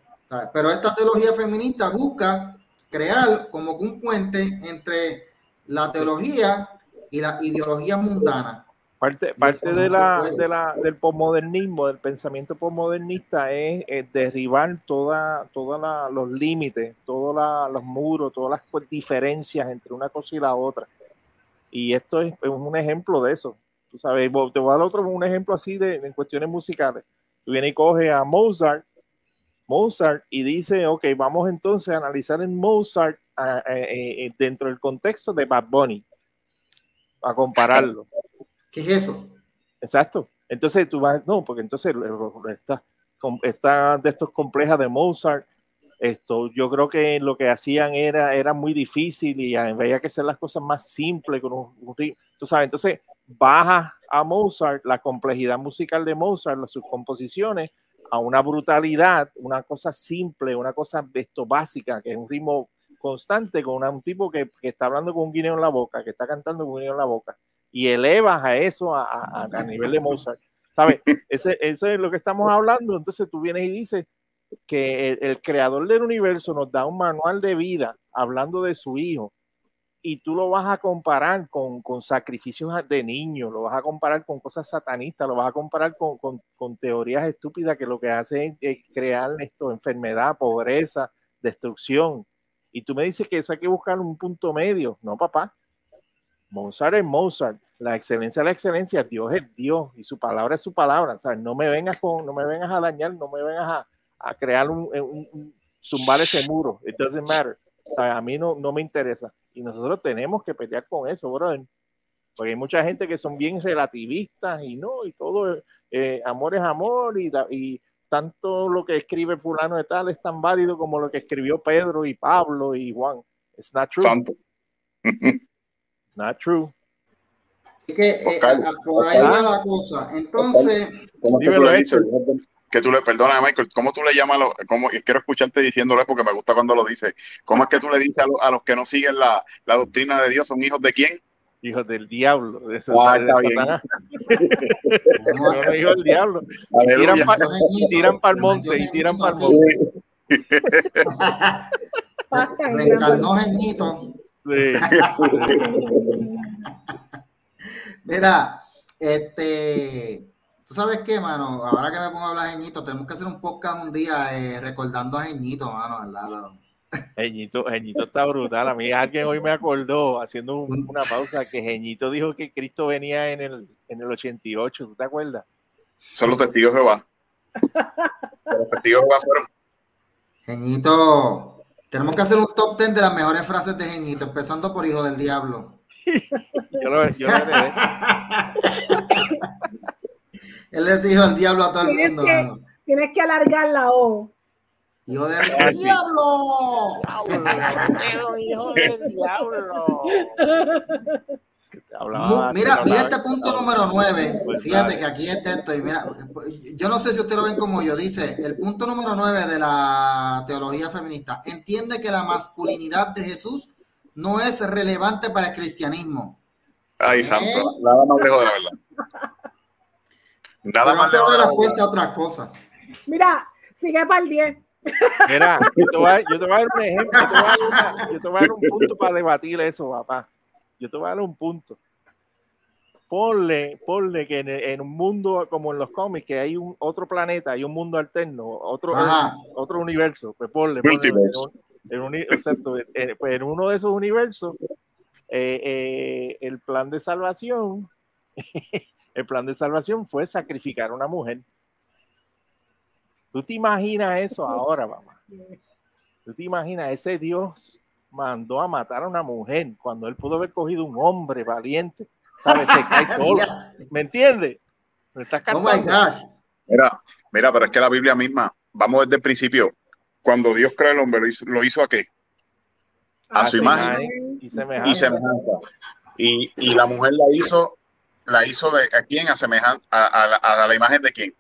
Pero esta teología feminista busca crear como un puente entre la teología y la ideología mundana. Parte, parte de, la, de la, del posmodernismo, del pensamiento posmodernista es, derribar toda, toda los límites, todos los muros, todas las pues, diferencias entre una cosa y la otra. Y esto es, un ejemplo de eso. Tú sabes, te voy a dar otro un ejemplo así de, en cuestiones musicales. Tú vienes y coges a Mozart Mozart y dice, ok, vamos entonces a analizar en Mozart eh, eh, dentro del contexto de Bad Bunny, a compararlo. ¿Qué es eso? Exacto. Entonces tú vas, no, porque entonces está, está de estos complejas de Mozart. Esto, yo creo que lo que hacían era, era muy difícil y había que hacer las cosas más simples con un, tú sabes, entonces baja a Mozart la complejidad musical de Mozart, sus composiciones, a una brutalidad, una cosa simple, una cosa esto básica, que es un ritmo constante con un tipo que, está hablando con un guineo en la boca, que está cantando con un guineo en la boca, y elevas a eso a, nivel de Mozart. ¿Sabes? Ese, ese, es lo que estamos hablando. Entonces tú vienes y dices que el, creador del universo nos da un manual de vida hablando de su hijo y tú lo vas a comparar con, con, sacrificios de niños, lo vas a comparar con cosas satanistas, lo vas a comparar con, con, con teorías estúpidas que lo que hacen es crear esto, enfermedad, pobreza, destrucción. Y tú me dices que eso hay que buscar un punto medio. No, papá. Mozart es Mozart. La excelencia es la excelencia. Dios es Dios y su palabra es su palabra. Sea, no me vengas con, no me vengas a dañar, no me vengas a, a crear un, un, un, tumbar ese muro. It doesn't matter. O sea, a mí no, no me interesa. Y nosotros tenemos que pelear con eso, brother. Porque hay mucha gente que son bien relativistas y no, y todo, eh, amor es amor y, y tanto lo que escribe fulano de tal es tan válido como lo que escribió Pedro y Pablo y Juan. It's not true. Santo. not true. Así que eh, por ahí va la cosa. Entonces. Que tú le, perdona, Michael, ¿cómo tú le llamas a los, cómo, y quiero escucharte diciéndole porque me gusta cuando lo dice, ¿cómo es que tú le dices a, lo, a los que no siguen la, la, doctrina de Dios, son hijos de quién? Hijos del diablo, de, ah, de Satanás. hijos del diablo. Y tiran para tiran pa el monte, y tiran para el monte. Reencarnó Genito. Sí. Mira, este, tú sabes qué, mano, ahora que me pongo a hablar de Geñito, tenemos que hacer un podcast un día eh, recordando a Geñito, mano, ¿verdad? Geñito, Geñito está brutal. A mí alguien hoy me acordó, haciendo un, una pausa, que Geñito dijo que Cristo venía en el, en el 88, ¿tú te acuerdas? Son los testigos de Jehová. los testigos de Jehová fueron. Geñito, tenemos que hacer un top 10 de las mejores frases de Geñito, empezando por Hijo del Diablo. yo lo, yo lo. Él les dijo el diablo a todo el mundo. Que, tienes que alargar la O. Hijo del diablo. Hijo del diablo. mira, mira este punto número 9. Fíjate que aquí es esto. Y mira, yo no sé si ustedes lo ven como yo. Dice el punto número 9 de la teología feminista. Entiende que la masculinidad de Jesús no es relevante para el cristianismo. Ay, ¿Eh? santo, nada más lejos de la verdad. Nada más lejos de la cuenta otra cosa. Mira, sigue para el 10. Mira, yo te, voy a, yo te voy a dar un ejemplo, yo te, voy a dar una, yo te voy a dar un punto para debatir eso, papá. Yo te voy a dar un punto. Ponle, ponle que en, en un mundo como en los cómics, que hay un otro planeta, hay un mundo alterno, otro, otro universo, pues ponle, ponle en, en, un, en, pues en uno de esos universos, eh, eh, el plan de salvación, el plan de salvación fue sacrificar a una mujer. ¿Tú te imaginas eso ahora, mamá? ¿Tú te imaginas ese Dios mandó a matar a una mujer cuando él pudo haber cogido un hombre valiente? ¿Sabes? Se cae solo. ¿Me entiendes? ¿Me estás oh my gosh. Mira, mira, pero es que la Biblia misma, vamos desde el principio. Cuando Dios creó el hombre, ¿lo hizo, lo hizo a qué? A, su imagen y semejanza. Y, semejanza. Y, y, la mujer la hizo, la hizo de a quién, a semejanza, a, a, a la imagen de quién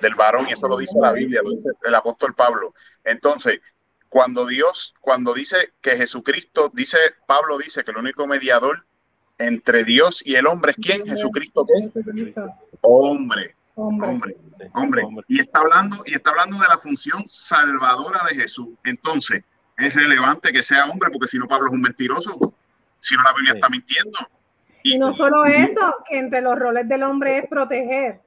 del varón, y eso lo dice la Biblia, lo dice el apóstol Pablo. Entonces, cuando Dios, cuando dice que Jesucristo, dice, Pablo dice que el único mediador entre Dios y el hombre es quién? Jesucristo, ¿qué? Hombre. Hombre, hombre, Y está hablando, y está hablando de la función salvadora de Jesús. Entonces, es relevante que sea hombre, porque si no, Pablo es un mentiroso. Si no, la Biblia está mintiendo. Y, no solo eso, que entre los roles del hombre es proteger.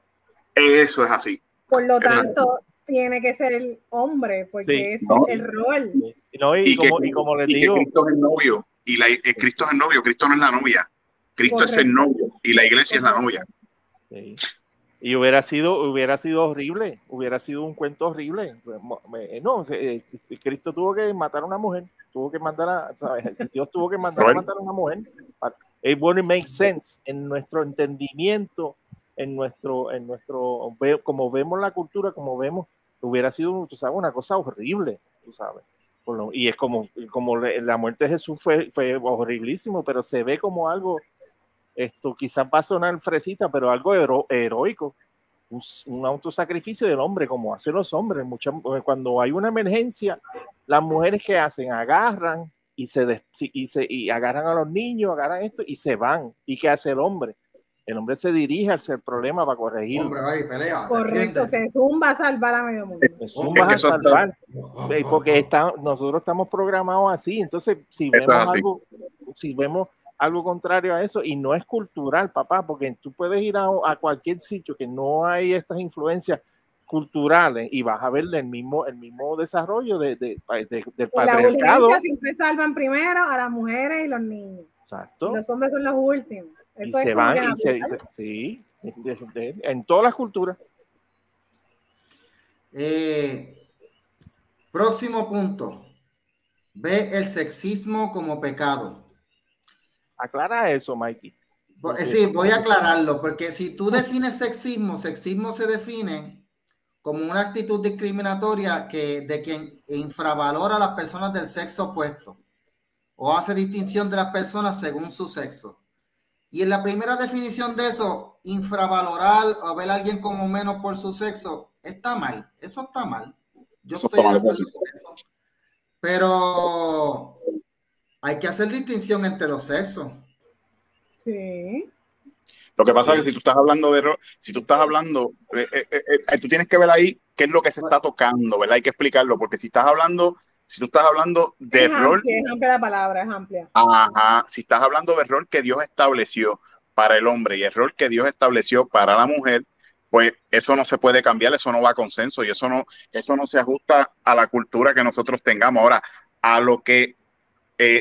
Eso es así. Por lo tanto, tiene que ser el hombre, porque ese es el rol. y, como, y como les digo. Cristo es el novio, y la, eh, Cristo es el novio, Cristo no es la novia. Cristo es el novio, y la iglesia es la novia. Y hubiera sido, hubiera sido horrible, hubiera sido un cuento horrible. No, eh, Cristo tuvo que matar a una mujer, tuvo que mandar a, ¿sabes? Dios tuvo que mandar a matar a una mujer. It wouldn't make sense en nuestro entendimiento en nuestro, en nuestro, como vemos la cultura, como vemos, hubiera sido, tú sabes, una cosa horrible, tú sabes. Y es como, como la muerte de Jesús fue, fue horriblísimo, pero se ve como algo, esto quizás va a sonar fresita, pero algo heroico, un, un, autosacrificio del hombre, como hacen los hombres. Muchas, cuando hay una emergencia, las mujeres que hacen, agarran y se, y se y agarran a los niños, agarran esto y se van. ¿Y qué hace el hombre? el hombre se dirige hacia el problema para corregir. Hombre, ahí, pelea, Correcto, se zumba a salvar a medio mundo. Se zumba a salvar. Porque está, nosotros estamos programados así. Entonces, si vemos algo, si vemos algo contrario a eso y no es cultural, papá, porque tú puedes ir a, a cualquier sitio que no hay estas influencias culturales y vas a ver el mismo, el mismo desarrollo de, de, de, del patriarcado. La siempre salvan primero a las mujeres y los niños. Exacto. Los hombres son los últimos. y se van, y se, se, sí, en todas las culturas. Eh, próximo punto. Ve el sexismo como pecado. Aclara eso, Mikey. Sí, voy a aclararlo, porque si tú defines sexismo, sexismo se define como una actitud discriminatoria que, de quien infravalora a las personas del sexo opuesto o hace distinción de las personas según su sexo. Y en la primera definición de eso, infravalorar o ver a alguien como menos por su sexo, está mal. Eso está mal. Yo estoy de acuerdo con eso. Pero hay que hacer distinción entre los sexos. Sí. Lo que pasa es que si tú estás hablando de si tú estás hablando, eh, eh, eh, tú tienes que ver ahí qué es lo que se está tocando, ¿verdad? Hay que explicarlo, porque si estás hablando, si tú estás hablando de es rol. Amplia, es amplia la palabra, es amplia. Ajá, si estás hablando de rol que Dios estableció para el hombre y el rol que Dios estableció para la mujer, pues eso no se puede cambiar, eso no va a consenso y eso no, eso no se ajusta a la cultura que nosotros tengamos. Ahora, a lo que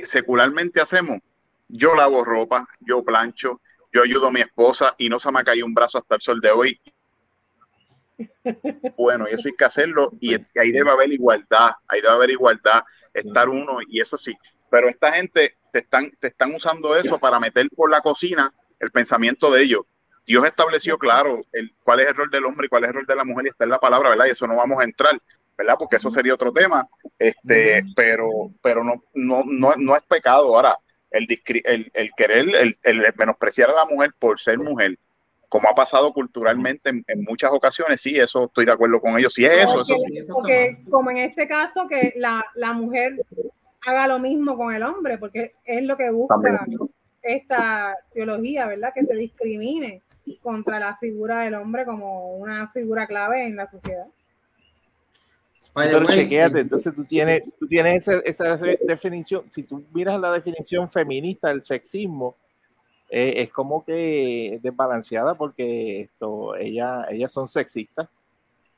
secularmente hacemos, yo lavo ropa, yo plancho, yo ayudo a mi esposa y no se me ha caído un brazo hasta el sol de hoy. Bueno, y eso hay que hacerlo y ahí debe haber igualdad, ahí debe haber igualdad, estar uno y eso sí. Pero esta gente te están, te están usando eso para meter por la cocina el pensamiento de ellos. Dios estableció claro el, cuál es el rol del hombre y cuál es el rol de la mujer y está en la palabra, ¿verdad? Y eso no vamos a entrar, ¿verdad? Porque eso sería otro tema, este, pero, pero no, no, no, no es pecado. Ahora, el, el, querer, el, el, menospreciar a la mujer por ser mujer, como ha pasado culturalmente en, muchas ocasiones, sí, eso estoy de acuerdo con ellos. Sí, es eso, Porque como en este caso, que la, la, mujer haga lo mismo con el hombre, porque es lo que busca esta teología, ¿verdad? Que se discrimine contra la figura del hombre como una figura clave en la sociedad. Pero chequéate, entonces tú tienes, tú tienes esa, esa, definición, si tú miras la definición feminista del sexismo, eh, es como que desbalanceada porque esto, ella, ellas son sexistas,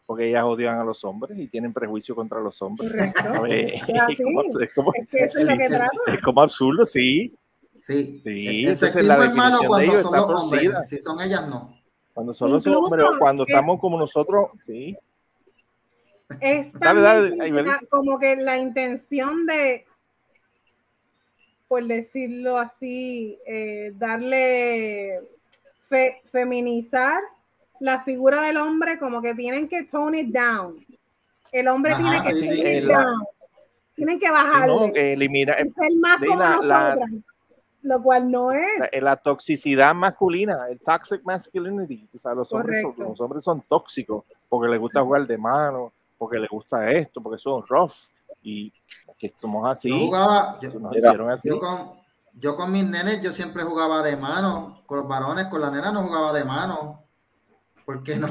porque ellas odian a los hombres y tienen prejuicio contra los hombres. es, como, es, como, absurdo, sí. Sí, sí el sexismo es, malo cuando son los hombres, si son ellas no. Cuando son los hombres, cuando estamos como nosotros, sí es como que la intención de, por decirlo así, eh, darle feminizar la figura del hombre, como que tienen que tone it down. El hombre tiene que sí, down. Tienen que bajarle. eliminar, ser más como la, lo cual no es. La, toxicidad masculina, el toxic masculinity. O sea, los, hombres son, los hombres son tóxicos porque les gusta jugar de mano, porque le gusta esto, porque son rough y que somos así. Yo jugaba, yo, con, yo con mis nenes, yo siempre jugaba de mano, con los varones, con la nena no jugaba de mano. ¿Por qué no?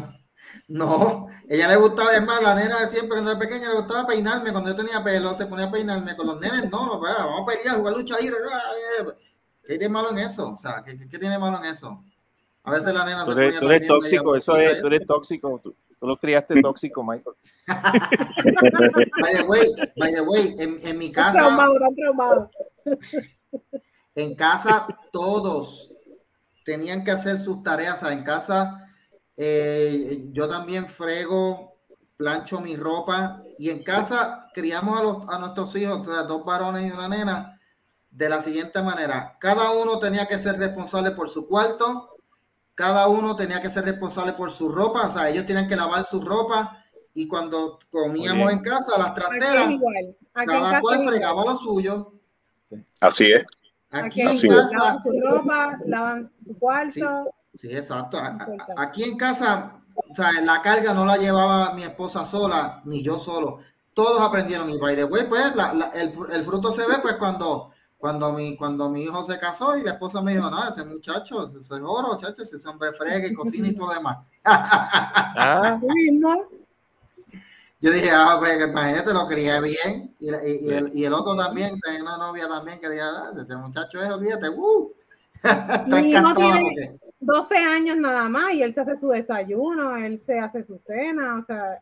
No, ella le gustaba, es más, la nena siempre cuando era pequeña le gustaba peinarme, cuando yo tenía pelo se ponía a peinarme, con los nenes no, no vamos a pelear, jugar lucha libre, ¿qué hay de malo en eso? O sea, ¿qué, qué tiene malo en eso? A veces la nena tú se ponía tú eres tóxico, eso es, tú eres tóxico, tú, Tú lo criaste tóxico, Michael. by the way, by the way en, en mi casa. Traumado, traumado. En casa, todos tenían que hacer sus tareas. en casa, eh, yo también frego, plancho mi ropa. Y en casa, criamos a, los, a nuestros hijos, dos varones y una nena, de la siguiente manera: cada uno tenía que ser responsable por su cuarto cada uno tenía que ser responsable por su ropa, o sea, ellos tenían que lavar su ropa y cuando comíamos en casa, las trasteras, cada cual fregaba lo suyo. Así es. Aquí, en casa. Lavan su ropa, lavan su cuarto. Sí, exacto. Aquí en casa, o sea, la carga no la llevaba mi esposa sola, ni yo solo. Todos aprendieron. Y by the way, pues el, el, fruto se ve pues cuando cuando mi, cuando mi hijo se casó y la esposa me dijo, no, ese muchacho, ese es oro, muchacho, ese hombre frega y cocina y todo lo demás. Ah. Yo dije, ah, pues imagínate, lo crié bien. Y, y, el, y, el, otro también, tenía una novia también que decía, ah, este muchacho es, olvídate, uh. Está encantado. Tiene 12 años nada más y él se hace su desayuno, él se hace su cena, o sea,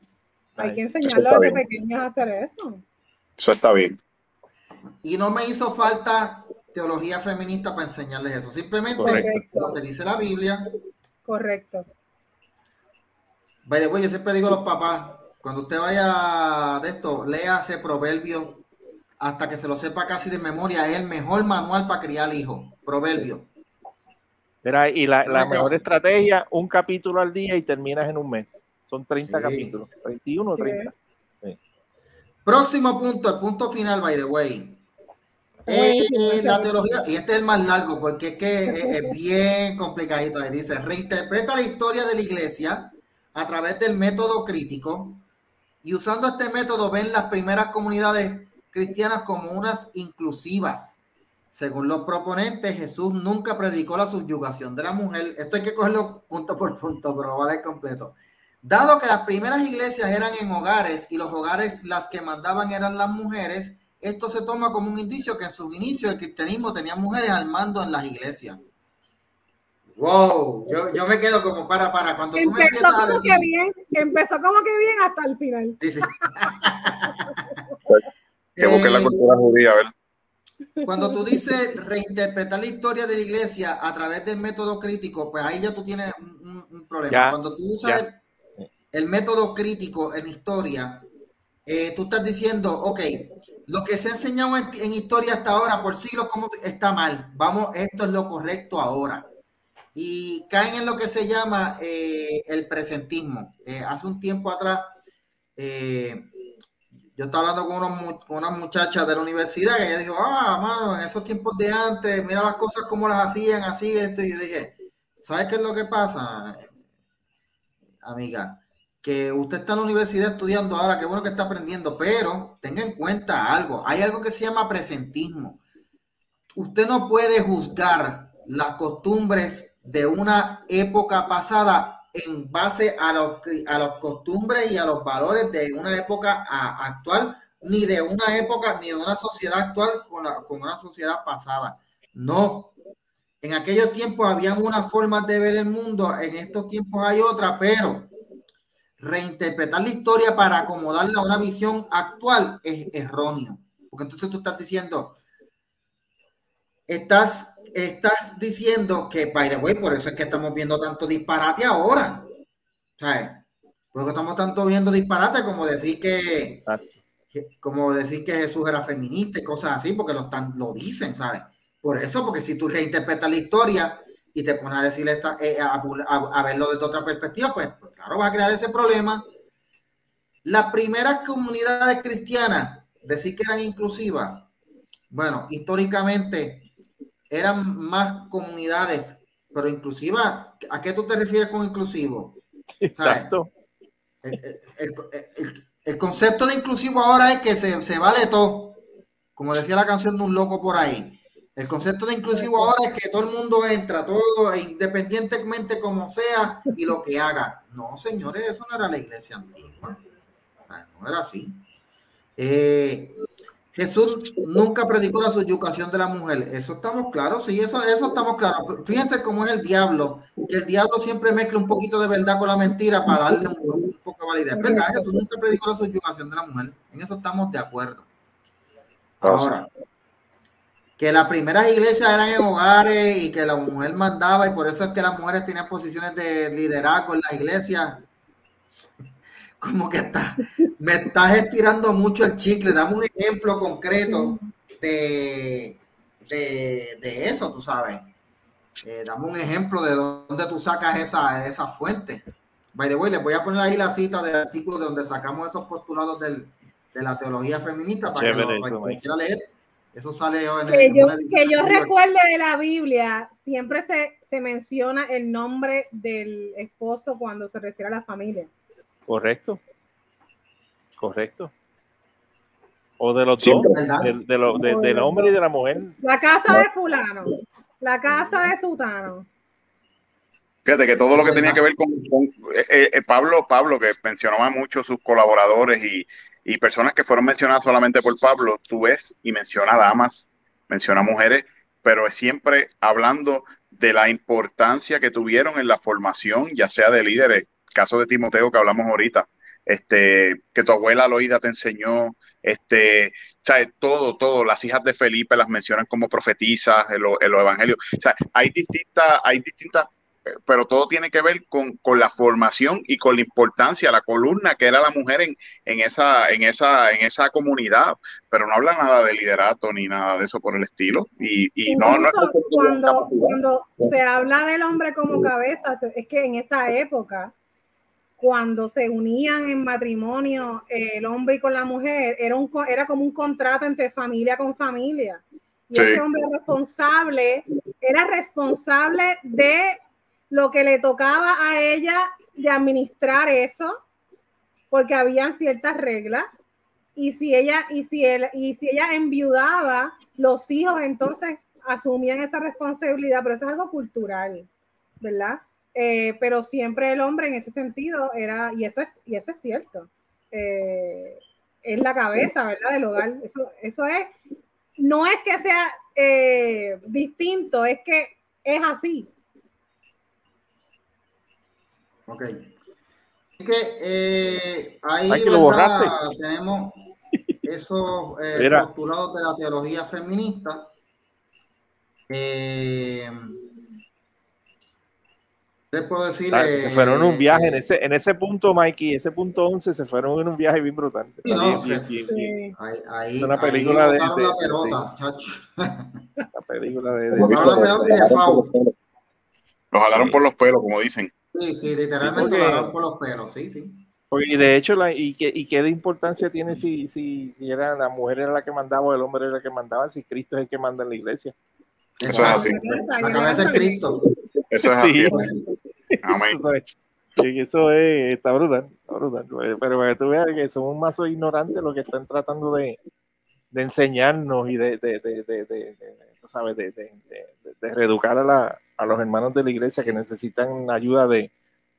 hay que enseñarlo a los pequeños a hacer eso. Eso está bien. Y no me hizo falta teología feminista para enseñarles eso. Simplemente lo que dice la Biblia. Correcto. Vaya, yo siempre digo a los papás, cuando usted vaya de esto, léase Proverbios hasta que se lo sepa casi de memoria. Es el mejor manual para criar hijos. Proverbios. Mira, y la, la mejor estrategia, un capítulo al día y terminas en un mes. Son 30 capítulos, 21 o 30. Próximo punto, el punto final, by the way. Eh, la teología, y este es el más largo porque es que es, bien complicadito. dice, reinterpreta la historia de la iglesia a través del método crítico y usando este método ven las primeras comunidades cristianas como unas inclusivas. Según los proponentes, Jesús nunca predicó la subyugación de la mujer. Esto hay que cogerlo punto por punto, pero vale completo. Dado que las primeras iglesias eran en hogares y los hogares las que mandaban eran las mujeres, esto se toma como un indicio que en sus inicios el cristianismo tenía mujeres al mando en las iglesias. Wow, yo, me quedo como para, para, cuando tú me empiezas a decir... Que bien, empezó como que bien hasta el final. Sí, sí. que la cultura judía. Cuando tú dices reinterpretar la historia de la iglesia a través del método crítico, pues ahí ya tú tienes un, problema. Cuando tú usas el método crítico en historia, eh, tú estás diciendo, ok, lo que se ha enseñado en, historia hasta ahora por siglos como está mal. Vamos, esto es lo correcto ahora. Y caen en lo que se llama eh, el presentismo. Eh, hace un tiempo atrás, yo estaba hablando con, con, una muchacha de la universidad que ella dijo, ah, mano, en esos tiempos de antes, mira las cosas como las hacían, así, esto. Y yo dije, ¿sabes qué es lo que pasa, amiga? Que usted está en la universidad estudiando ahora, qué bueno que está aprendiendo, pero tenga en cuenta algo, hay algo que se llama presentismo. Usted no puede juzgar las costumbres de una época pasada en base a los, a costumbres y a los valores de una época actual, ni de una época, ni de una sociedad actual con, con una sociedad pasada. No. En aquellos tiempos habían unas formas de ver el mundo, en estos tiempos hay otra, pero reinterpretar la historia para acomodarla a una visión actual es erróneo. Porque entonces tú estás diciendo, estás, estás diciendo que, by the way, por eso es que estamos viendo tanto disparate ahora. ¿Sabes? Porque estamos tanto viendo disparate como decir que, como decir que Jesús era feminista y cosas así, porque lo, están, lo dicen, ¿sabes? Por eso, porque si tú reinterpretas la historia y te pones a decirle esta, eh, a, verlo desde otra perspectiva, pues, pues, claro, va a crear ese problema. Las primeras comunidades cristianas, decir que eran inclusivas, bueno, históricamente eran más comunidades, pero inclusivas, ¿a qué tú te refieres con inclusivo? Exacto. El, concepto de inclusivo ahora es que se, se vale todo, como decía la canción de un loco por ahí el concepto de inclusivo ahora es que todo el mundo entra, todo independientemente como sea y lo que haga. No, señores, eso no era la iglesia antigua. No era así. Eh, Jesús nunca predicó la subyugación de la mujer. Eso estamos claros, sí, eso, eso estamos claros. Fíjense cómo es el diablo, que el diablo siempre mezcla un poquito de verdad con la mentira para darle un, poco de validez. ¿Verdad? Jesús nunca predicó la subyugación de la mujer. En eso estamos de acuerdo. Ahora, que las primeras iglesias eran en hogares y que la mujer mandaba y por eso es que las mujeres tenían posiciones de liderazgo en las iglesias. Como que está, me estás estirando mucho el chicle. Dame un ejemplo concreto de, de, eso, tú sabes. Eh, dame un ejemplo de dónde tú sacas esa, esa fuente. By the way, les voy a poner ahí la cita del artículo de donde sacamos esos postulados de la teología feminista para que, lo, para quiera leer eso sale en que, yo, que yo recuerde de la Biblia, siempre se, se menciona el nombre del esposo cuando se refiere a la familia. Correcto. Correcto. O de los dos, de, del hombre y de la mujer. La casa de fulano, la casa de sutano. Fíjate que todo lo que tenía que ver con, eh, eh, Pablo, Pablo, que mencionaba mucho sus colaboradores y, y personas que fueron mencionadas solamente por Pablo, tú ves y menciona damas, menciona mujeres, pero siempre hablando de la importancia que tuvieron en la formación, ya sea de líderes, caso de Timoteo que hablamos ahorita, este, que tu abuela Loida te enseñó, este, ¿sabes? todo, todo, las hijas de Felipe las mencionan como profetizas en los evangelios, o sea, hay distintas, hay distintas pero todo tiene que ver con, la formación y con la importancia, la columna que era la mujer en, en, esa, en, esa, en esa comunidad, pero no habla nada de liderato ni nada de eso por el estilo. Y, y no, no cuando, cuando se habla del hombre como cabeza, es que en esa época, cuando se unían en matrimonio el hombre con la mujer, era, un, era como un contrato entre familia con familia. Y ese hombre responsable era responsable de lo que le tocaba a ella de administrar eso, porque habían ciertas reglas, y si ella, y si él, y si ella enviudaba, los hijos entonces asumían esa responsabilidad, pero eso es algo cultural, ¿verdad? Eh, pero siempre el hombre en ese sentido era, y eso es, y eso es cierto, eh, es la cabeza, ¿verdad? Del hogar. Eso, eso es, no es que sea eh, distinto, es que es así. Ok. Es que eh, ahí tenemos esos eh, postulados de la teología feminista. Eh, puedo decir? se fueron en un viaje en ese, en ese punto, Mikey, ese punto 11 se fueron en un viaje bien brutal. es una película de, la pelota, La película de, de, Los jalaron por los pelos, como dicen. Sí, sí, literalmente lo por los pelos, sí, sí. Y de hecho, la, y, qué, ¿y qué de importancia tiene si, si, si era la mujer era la que mandaba o el hombre era el que mandaba, si Cristo es el que manda en la iglesia? Eso es así. La cabeza es Cristo. Eso es así. Eso es, está brutal, está brutal. Pero para que tú veas que somos más ignorantes los que están tratando de, de enseñarnos y de, de, de, de, de ¿sabes? de, de, de reeducar a la, a los hermanos de la iglesia que necesitan ayuda de,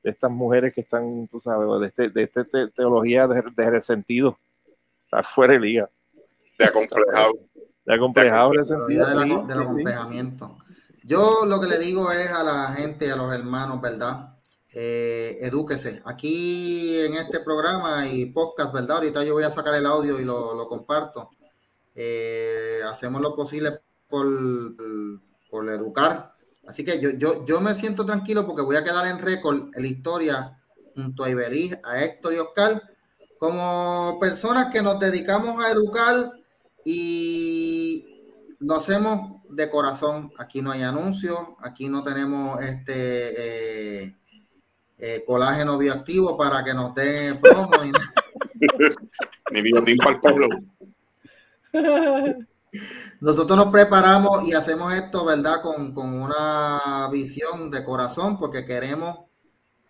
estas mujeres que están, tú sabes, de, este, de esta teología de, resentido. Está fuera de liga. De acomplejado. De acomplejado, de, acomplejamiento. Yo lo que le digo es a la gente, a los hermanos, ¿verdad? Eh, edúquese. Aquí en este programa y podcast, ¿verdad? Ahorita yo voy a sacar el audio y lo, comparto. Eh, hacemos lo posible por, por educar Así que yo, yo, yo me siento tranquilo porque voy a quedar en récord en la historia junto a Ibeliz, a Héctor y Oscar, como personas que nos dedicamos a educar y lo hacemos de corazón. Aquí no hay anuncios, aquí no tenemos este eh, eh, colágeno bioactivo para que nos den promo ni nada. Ni biotín para el pueblo. Nosotros nos preparamos y hacemos esto, ¿verdad? Con, una visión de corazón porque queremos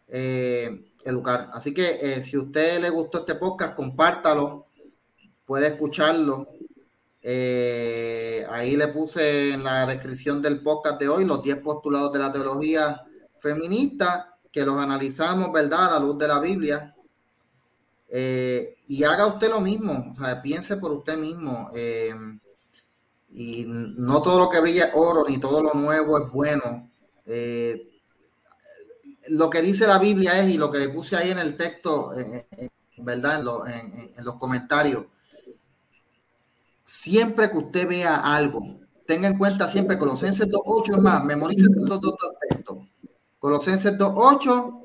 eh, educar. Así que eh, si a usted le gustó este podcast, compártalo, puede escucharlo. Eh, ahí le puse en la descripción del podcast de hoy los 10 postulados de la teología feminista que los analizamos, ¿verdad? A la luz de la Biblia. y haga usted lo mismo, o sea, piense por usted mismo. Y no todo lo que brilla es oro, ni todo lo nuevo es bueno. Eh, lo que dice la Biblia es, y lo que le puse ahí en el texto, eh, eh, ¿verdad? En, los comentarios, siempre que usted vea algo, tenga en cuenta siempre Colosenses 2.8 es más, memorice esos dos textos. Colosenses 2.8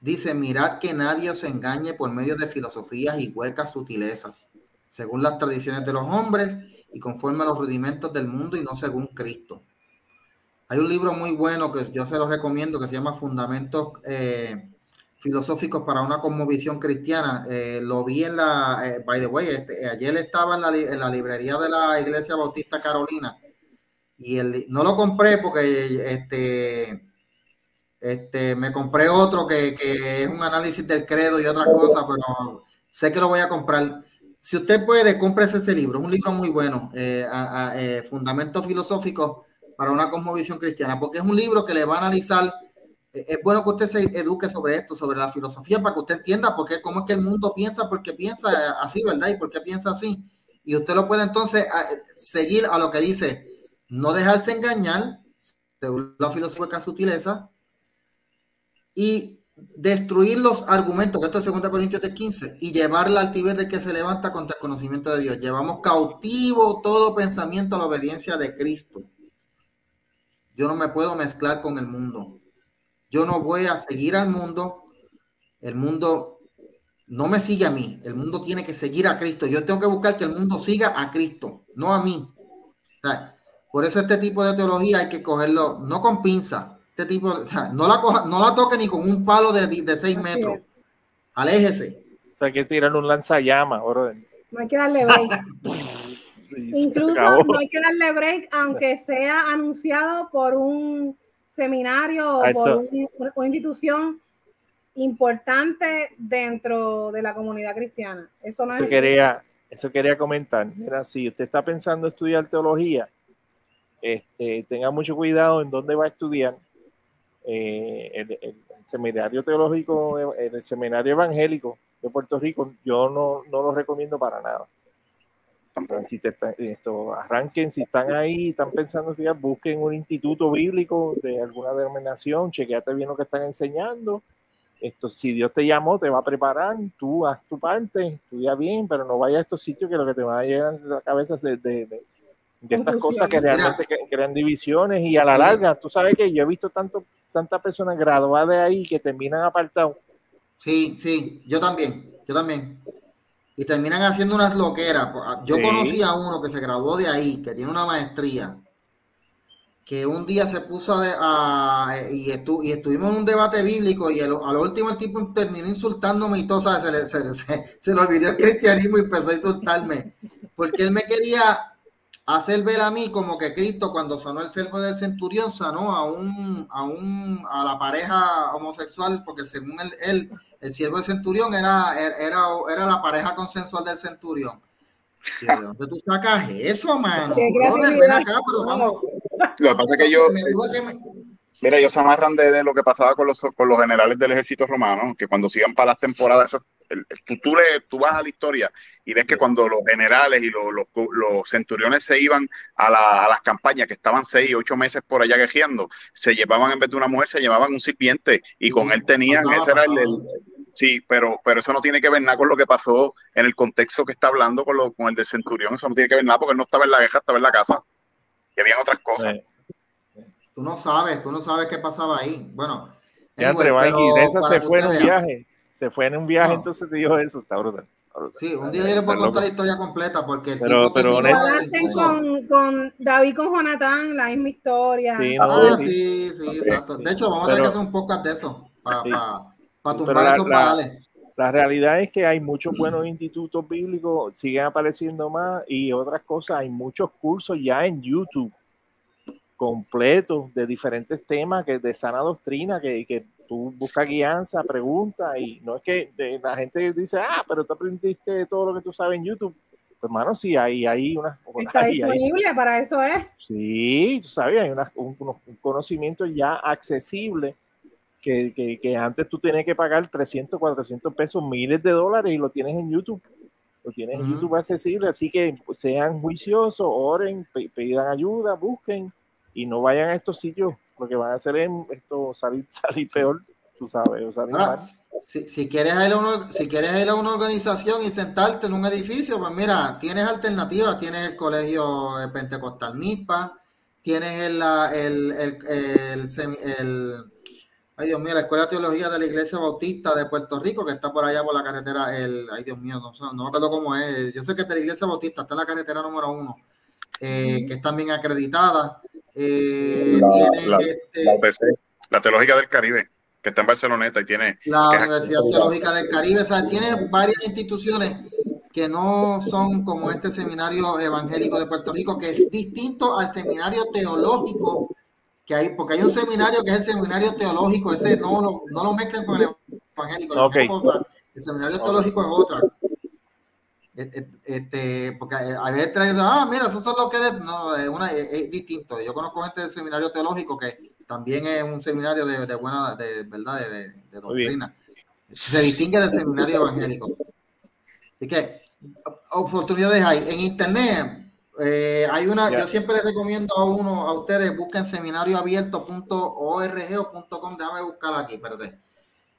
dice, mirad que nadie os engañe por medio de filosofías y huecas sutilezas, según las tradiciones de los hombres y conforme a los rudimentos del mundo y no según Cristo. Hay un libro muy bueno que yo se lo recomiendo que se llama Fundamentos eh, Filosóficos para una Cosmovisión Cristiana. Eh, lo vi en la, eh, by the way, este, ayer estaba en la, librería de la Iglesia Bautista Carolina y el, no lo compré porque este, este, me compré otro que, que es un análisis del credo y otras cosas, pero sé que lo voy a comprar si usted puede, cómprese ese libro. Es un libro muy bueno, eh, eh, Fundamentos Filosóficos para una cosmovisión cristiana, porque es un libro que le va a analizar es bueno que usted se eduque sobre esto, sobre la filosofía, para que usted entienda por qué, cómo es que el mundo piensa, porque piensa así, ¿verdad? Y por qué piensa así. Y usted lo puede entonces seguir a lo que dice, no dejarse engañar, según la filosofía sutileza, y destruir los argumentos, que esto es 2 Corintios 15, y llevar la altivez de que se levanta contra el conocimiento de Dios. Llevamos cautivo todo pensamiento a la obediencia de Cristo. Yo no me puedo mezclar con el mundo. Yo no voy a seguir al mundo. El mundo no me sigue a mí. El mundo tiene que seguir a Cristo. Yo tengo que buscar que el mundo siga a Cristo, no a mí. por eso este tipo de teología hay que cogerlo, no con pinza, este tipo, no la coja, no la toque ni con un palo de, de 6 metros. Aléjese. O sea, hay que tirar un lanzallamas, No hay que darle break. Incluso no hay que darle break, aunque sea anunciado por un seminario o por una institución importante dentro de la comunidad cristiana. Eso no eso Quería, eso quería comentar. Mira, si usted está pensando estudiar teología, este, tenga mucho cuidado en dónde va a estudiar, eh, el, seminario teológico, el seminario evangélico de Puerto Rico, yo no, no lo recomiendo para nada. Si te esto, arranquen, si están ahí, están pensando, busquen un instituto bíblico de alguna denominación, chequeate bien lo que están enseñando. Esto, si Dios te llamó, te va a preparar, tú haz tu parte, estudia bien, pero no vayas a estos sitios que lo que te va a llegar a la cabeza es de de estas cosas que realmente crean divisiones y a la larga, tú sabes que yo he visto tanto, tantas personas graduadas de ahí que terminan apartados. Sí, sí, yo también, yo también. Y terminan haciendo unas loqueras. Yo conocí a uno que se graduó de ahí, que tiene una maestría, que un día se puso a, y, y, estuvimos en un debate bíblico y al último el tipo terminó insultándome y todo, Se, le, se, se le olvidó el cristianismo y empezó a insultarme. Porque él me quería hacer ver a mí como que Cristo cuando sanó el servo del centurión sanó a un, a un a la pareja homosexual porque según él, él el siervo del centurión era, era, era la pareja consensual del centurión. ¿De dónde tú sacas eso, mano? ven acá, pero vamos. Lo que pasa es que yo. Mira, ellos se amarran de, lo que pasaba con los, con los generales del ejército romano, que cuando se iban para las temporadas, eso tú, tú, le, tú, vas a la historia y ves que cuando los generales y los, los, centuriones se iban a, la, a, las campañas, que estaban seis, ocho meses por allá quejiendo, se llevaban en vez de una mujer, se llevaban un sirviente y con él tenían, ese era el, sí, pero, pero eso no tiene que ver nada con lo que pasó en el contexto que está hablando con, lo, con el del centurión, eso no tiene que ver nada porque él no estaba en la guerra, estaba en la casa, que habían otras cosas. Tú no sabes, tú no sabes qué pasaba ahí. Bueno, ya entre de esas se fueron viajes se fue en un viaje, entonces te dijo eso, está brutal. Sí, un día viene por contar la historia completa porque pero, pero con, con, David con Jonathan la misma historia. Sí, ah, sí, sí, exacto. De hecho, vamos a tener que hacer un podcast de eso para para tumbar esos padres. La realidad es que hay muchos buenos institutos bíblicos, siguen apareciendo más y otras cosas, hay muchos cursos ya en YouTube completos de diferentes temas que de sana doctrina que, que tú buscas guianza, pregunta y no es que la gente dice, ah, pero tú aprendiste todo lo que tú sabes en YouTube. Pues, hermano, sí, hay, hay una... Está disponible, para eso es. Sí, tú sabes, hay un, conocimiento ya accesible que, que, que, antes tú tenías que pagar 300, 400 pesos, miles de dólares y lo tienes en YouTube. Lo tienes en YouTube accesible, así que sean juiciosos, oren, pidan ayuda, busquen y no vayan a estos sitios lo que van a hacer es esto salir, salir peor, tú sabes. si, si, quieres ir a una, si quieres ir a una organización y sentarte en un edificio, pues mira, tienes alternativas, tienes el colegio Pentecostal MIPA, tienes el, el, el, el, ay Dios mío, la Escuela de Teología de la Iglesia Bautista de Puerto Rico, que está por allá por la carretera, el, ay Dios mío, no, no me acuerdo cómo es, yo sé que es de la Iglesia Bautista, está en la carretera número uno, eh, que está bien acreditada. Eh, la, este, la, Teológica del Caribe, que está en Barceloneta y tiene... La Universidad Teológica del Caribe, o sea, tiene varias instituciones que no son como este seminario evangélico de Puerto Rico, que es distinto al seminario teológico que hay, porque hay un seminario que es el seminario teológico, ese no lo, no lo mezclan con el evangélico, el seminario teológico es otra. Este, porque a veces ah, mira, eso es lo que no, es, una, es, distinto. Yo conozco gente del seminario teológico que también es un seminario de, buena, de verdad, de, doctrina. Se distingue del seminario evangélico. Así que oportunidades hay. En internet eh, hay una, yo siempre les recomiendo a uno, a ustedes, busquen seminarioabierto.org o .com, déjame buscar aquí, perdón.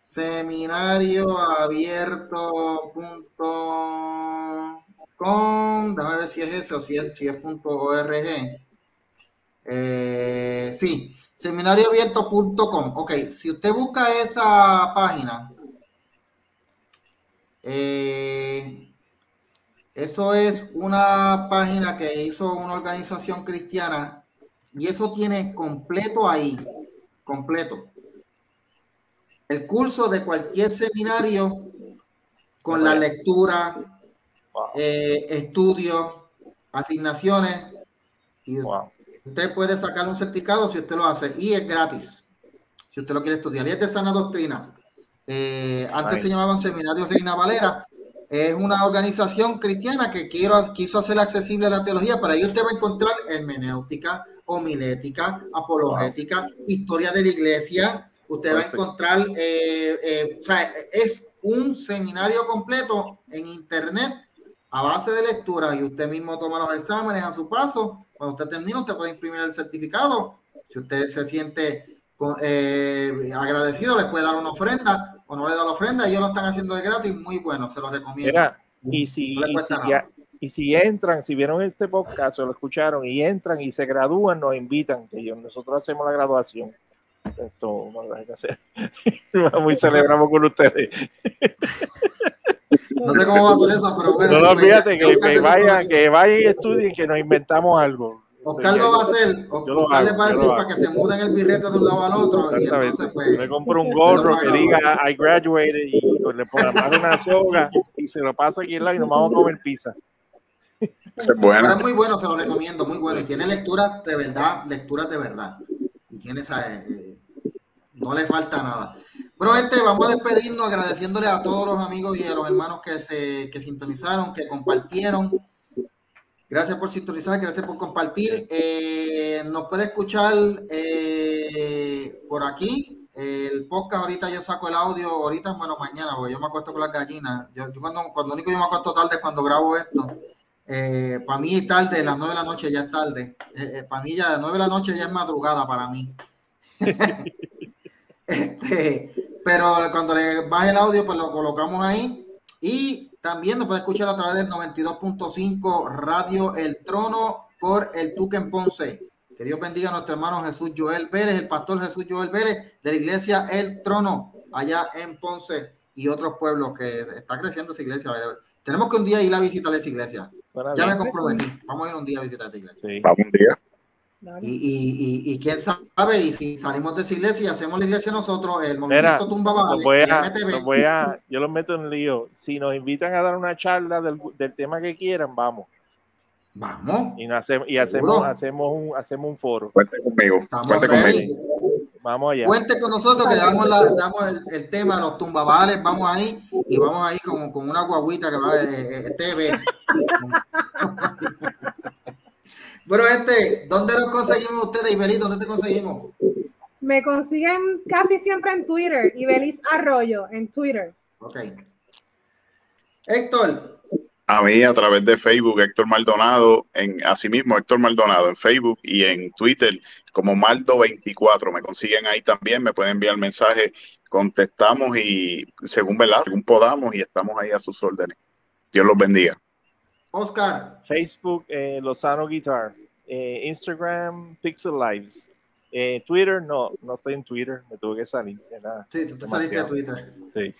Seminarioabierto.com, déjame ver si es ese o si es, si es .org. Eh, sí, seminarioabierto.com. Ok, si usted busca esa página, eh, eso es una página que hizo una organización cristiana y eso tiene completo ahí, completo. El curso de cualquier seminario con la lectura, eh, estudios, asignaciones y usted puede sacar un certificado si usted lo hace y es gratis. Si usted lo quiere estudiar y es de sana doctrina. Eh, antes se llamaban Seminarios Reina Valera. Es una organización cristiana que quiero, quiso hacer accesible la teología. Para ello usted va a encontrar hermenéutica, homilética, apologética, historia de la iglesia. Usted va a encontrar, eh, eh, es un seminario completo en internet a base de lectura y usted mismo toma los exámenes a su paso. Cuando usted termina, usted puede imprimir el certificado. Si usted se siente agradecido, le puede dar una ofrenda o no le da la ofrenda, ellos lo están haciendo de gratis, muy bueno, se los recomiendo. y si, y, si entran, si vieron este podcast o lo escucharon y entran y se gradúan, nos invitan, que nosotros hacemos la graduación. Esto no lo hay que hacer. Muy celebramos con ustedes. No sé cómo va a ser eso, pero bueno. No, no olvídate que, que, vayan, que vayan y estudien que nos inventamos algo. Oscar lo va a hacer, Oscar le va a decir para que se muden el birrete de un lado al otro. Y entonces, pues, le compro un gorro que diga I graduated y le pongo una soga y se lo pasa aquí en la y nos vamos a comer pizza. Es, bueno. es muy bueno, se lo recomiendo, muy bueno. Y tiene lecturas de verdad, lecturas de verdad. Y tiene esa, eh, no le falta nada. Bueno, gente, vamos a despedirnos agradeciéndole a todos los amigos y a los hermanos que se que sintonizaron, que compartieron Gracias por sintonizar, gracias por compartir. Eh, nos puede escuchar eh, por aquí. El podcast, ahorita yo saco el audio, ahorita, bueno, mañana, porque yo me acuesto con las gallinas. Yo, cuando, cuando único yo me acuesto tarde es cuando grabo esto. Eh, para mí es tarde, las nueve de la noche ya es tarde. para mí ya las nueve de la noche ya es madrugada para mí. este, pero cuando le baje el audio, pues lo colocamos ahí. Y también nos puede escuchar a través del 92.5 Radio El Trono por el Tuquen Ponce. Que Dios bendiga a nuestro hermano Jesús Joel Vélez, el pastor Jesús Joel Vélez de la iglesia El Trono, allá en Ponce y otros pueblos que está creciendo esa iglesia. Tenemos que un día ir a visitar esa iglesia. ya me comprometí. Vamos a ir un día a visitar esa iglesia. Vamos un día. Y, y, y, quién sabe, y si salimos de esa iglesia y hacemos la iglesia nosotros, el movimiento tumba vale, voy a, yo los meto en lío. Si nos invitan a dar una charla del, del tema que quieran, vamos. Vamos. Y, hacemos, y hacemos, hacemos, un, hacemos un foro. Cuente conmigo. Cuente conmigo. Vamos allá. Cuente con nosotros que damos, la, damos el, el, tema, los tumbavales, vamos ahí y vamos ahí como, con una guaguita que va eh TV. Bueno, este, ¿dónde lo conseguimos ustedes, Ibeliz? ¿Dónde te conseguimos? Me consiguen casi siempre en Twitter, Ibeliz Arroyo, en Twitter. Ok. Héctor. A mí a través de Facebook, Héctor Maldonado, en asimismo Héctor Maldonado en Facebook y en Twitter como Maldo24. Me consiguen ahí también, me pueden enviar mensaje, contestamos y según verdad, según podamos y estamos ahí a sus órdenes. Dios los bendiga. Oscar. Facebook, eh, Lozano Guitar. Eh, Instagram, Pixel Lives. Eh, Twitter, no, no estoy en Twitter, me tuve que salir. sí, tú te saliste de Twitter. Sí.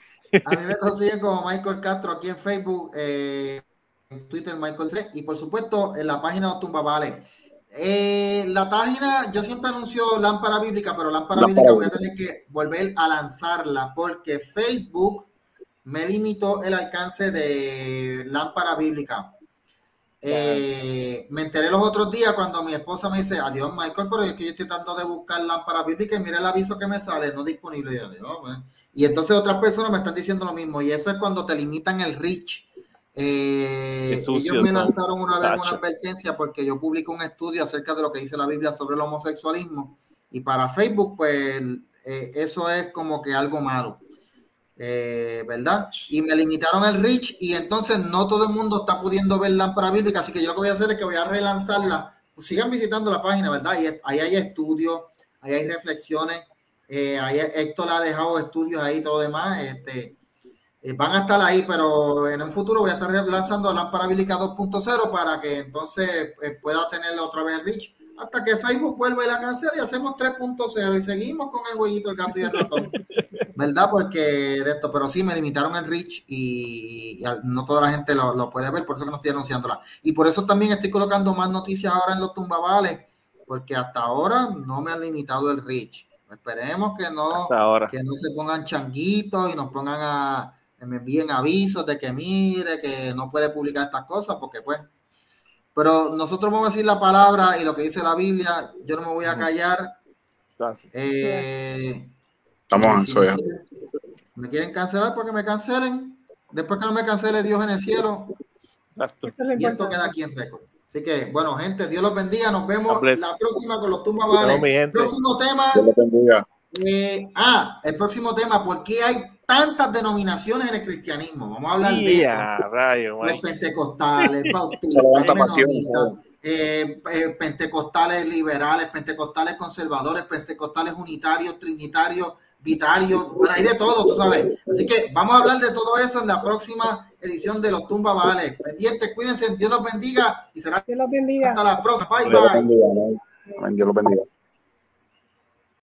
A mí me consiguen como Michael Castro aquí en Facebook, en Twitter Michael C. Y por supuesto en la página de Tumbavales. la página, yo siempre anuncio lámpara bíblica, pero lámpara, bíblica voy a tener que volver a lanzarla porque Facebook me limitó el alcance de lámpara bíblica. Eh, me enteré los otros días cuando mi esposa me dice, adiós Michael, pero es que yo estoy tratando de buscar lámpara bíblica y mira el aviso que me sale, no disponible. Y, entonces otras personas me están diciendo lo mismo y eso es cuando te limitan el reach. Eh, ellos me lanzaron una vez una advertencia porque yo publico un estudio acerca de lo que dice la Biblia sobre el homosexualismo Y para Facebook, pues eh, eso es como que algo malo. Eh, ¿verdad? Y me limitaron el reach y entonces no todo el mundo está pudiendo ver lámpara bíblica, así que yo lo que voy a hacer es que voy a relanzarla. Pues sigan visitando la página, ¿verdad? Y ahí hay estudios, ahí hay reflexiones, eh, ahí Héctor ha dejado estudios ahí y todo lo demás. Este, eh, van a estar ahí, pero en un futuro voy a estar lanzando lámpara bíblica 2.0 para que entonces pueda tener otra vez el reach hasta que Facebook vuelva y la cancela y hacemos 3.0 y seguimos con el huellito, el gato y el ratón. ¿Verdad? Porque de esto, pero sí me limitaron el reach y, no toda la gente lo, puede ver, por eso que no estoy anunciándola. Y por eso también estoy colocando más noticias ahora en los tumbavales, porque hasta ahora no me han limitado el reach. Esperemos que no, que no se pongan changuitos y nos pongan a, me envíen avisos de que mire, que no puede publicar estas cosas, porque pues pero nosotros vamos a decir la palabra y lo que dice la Biblia, yo no me voy a callar. Eh, Estamos en Me quieren cancelar porque me cancelen. Después que no me cancele Dios en el cielo. Y esto queda aquí en récord. Así que, bueno, gente, Dios los bendiga. Nos vemos la próxima con los tumbas vale. Próximo tema. Eh, ah, el próximo tema, ¿por qué hay tantas denominaciones en el cristianismo? Vamos a hablar de eso. los pentecostales, bautistas, eh, eh, pentecostales liberales, pentecostales conservadores, pentecostales unitarios, trinitarios, vitarios, bueno, hay de todo, tú sabes. Así que vamos a hablar de todo eso en la próxima edición de los Tumba Vale. Pendientes, cuídense, Dios los bendiga y será Dios los bendiga. hasta la próxima. Bye, bye. Dios los bendiga.